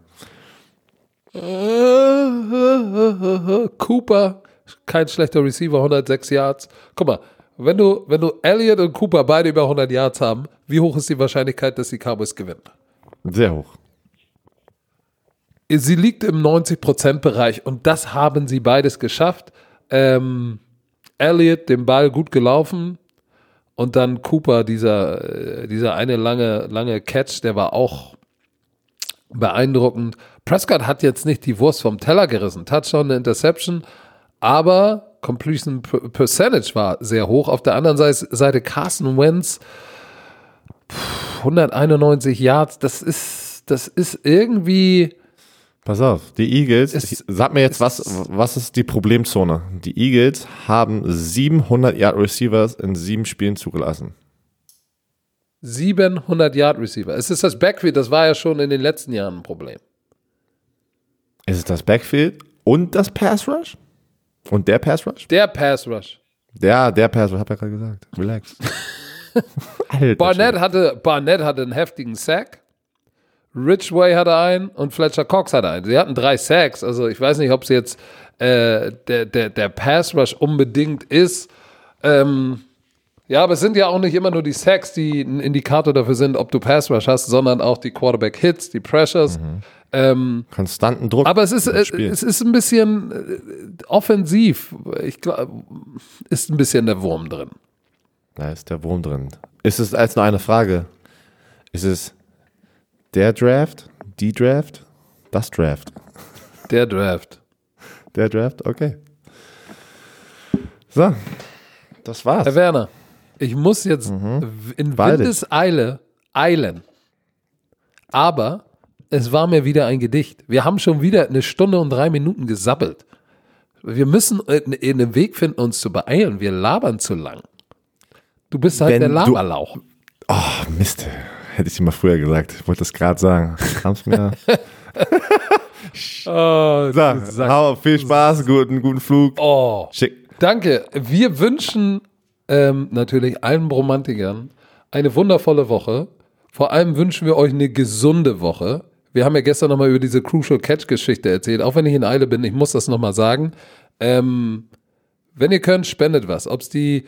Cooper, kein schlechter Receiver, 106 Yards. Guck mal, wenn du, wenn du Elliott und Cooper beide über 100 Yards haben, wie hoch ist die Wahrscheinlichkeit, dass die Cowboys gewinnen? Sehr hoch. Sie liegt im 90%-Bereich und das haben sie beides geschafft. Ähm, Elliott den Ball gut gelaufen und dann Cooper, dieser, äh, dieser eine lange, lange Catch, der war auch beeindruckend. Prescott hat jetzt nicht die Wurst vom Teller gerissen. Touchdown, eine Interception, aber Completion Per- Percentage war sehr hoch. Auf der anderen Seite, Carson Wentz, pff, 191 Yards, das ist, das ist irgendwie. Pass auf, die Eagles, Es- ich, sag mir jetzt, was, was ist die Problemzone? Die Eagles haben 700 Yard Receivers in sieben Spielen zugelassen. 700 Yard Receiver. Es ist das Backfield, das war ja schon in den letzten Jahren ein Problem. Ist es das Backfield und das Pass Rush? Und der Pass Rush? Der Pass Rush. Der, der Pass Rush, hab ja gerade gesagt. Relax. Alter, Barnett hatte, Barnett hatte einen heftigen Sack. Ridgway hatte einen und Fletcher Cox hatte einen. Sie hatten drei Sacks. Also ich weiß nicht, ob es jetzt äh, der, der, der Pass Rush unbedingt ist. Ähm, ja, aber es sind ja auch nicht immer nur die Sacks, die ein Indikator dafür sind, ob du Pass Rush hast, sondern auch die Quarterback Hits, die Pressures. Ähm, Konstanten Druck. Aber es ist, äh, es ist ein bisschen äh, offensiv. Ich glaube, ist ein bisschen der Wurm drin. Da ist der Wurm drin. Ist es als nur eine Frage? Ist es der Draft, die Draft, das Draft? Der Draft. Der Draft, okay. So, das war's. Herr Werner, ich muss jetzt Mhm. in Beide. Windeseile eilen. Aber es war mir wieder ein Gedicht. Wir haben schon wieder eine Stunde und drei Minuten gesabbelt. Wir müssen äh, einen Weg finden, uns zu beeilen. Wir labern zu lang. Du bist halt Wenn der du- Laberlauch. Oh, Mist. Hätte ich dir mal früher gesagt. Ich wollte das gerade sagen. Kam's mir. Oh, So, hau, viel Spaß, guten, guten Flug. oh. Schick. Danke. Wir wünschen ähm, natürlich allen Romantikern eine wundervolle Woche. Vor allem wünschen wir euch eine gesunde Woche. Wir haben ja gestern nochmal über diese Crucial Catch-Geschichte erzählt. Auch wenn ich in Eile bin, ich muss das nochmal sagen. Ähm, wenn ihr könnt, spendet was. Ob es die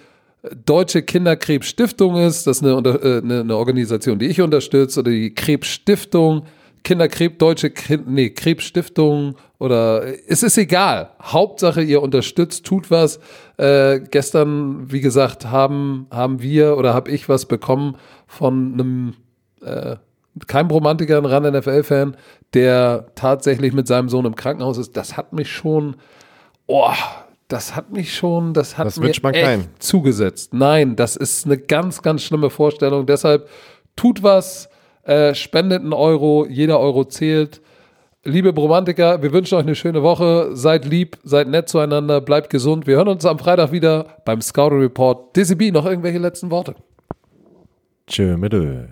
Deutsche Kinderkrebsstiftung ist, das ist eine, äh, eine, eine Organisation, die ich unterstütze, oder die Krebsstiftung, Kinderkrebs, Deutsche kind, nee, Krebsstiftung oder es ist egal. Hauptsache, ihr unterstützt, tut was. Äh, gestern, wie gesagt, haben, haben wir oder habe ich was bekommen von einem äh, kein Romantiker, ein ran NFL-Fan, der tatsächlich mit seinem Sohn im Krankenhaus ist. Das hat mich schon, oh, das hat mich schon, das hat Das mir echt zugesetzt. Nein, das ist eine ganz, ganz schlimme Vorstellung. Deshalb tut was. Äh, spendet einen Euro, jeder Euro zählt. Liebe Bromantiker, wir wünschen euch eine schöne Woche. Seid lieb, seid nett zueinander, bleibt gesund. Wir hören uns am Freitag wieder beim Scouting Report. DCB, noch irgendwelche letzten Worte? Tschö mit Ö.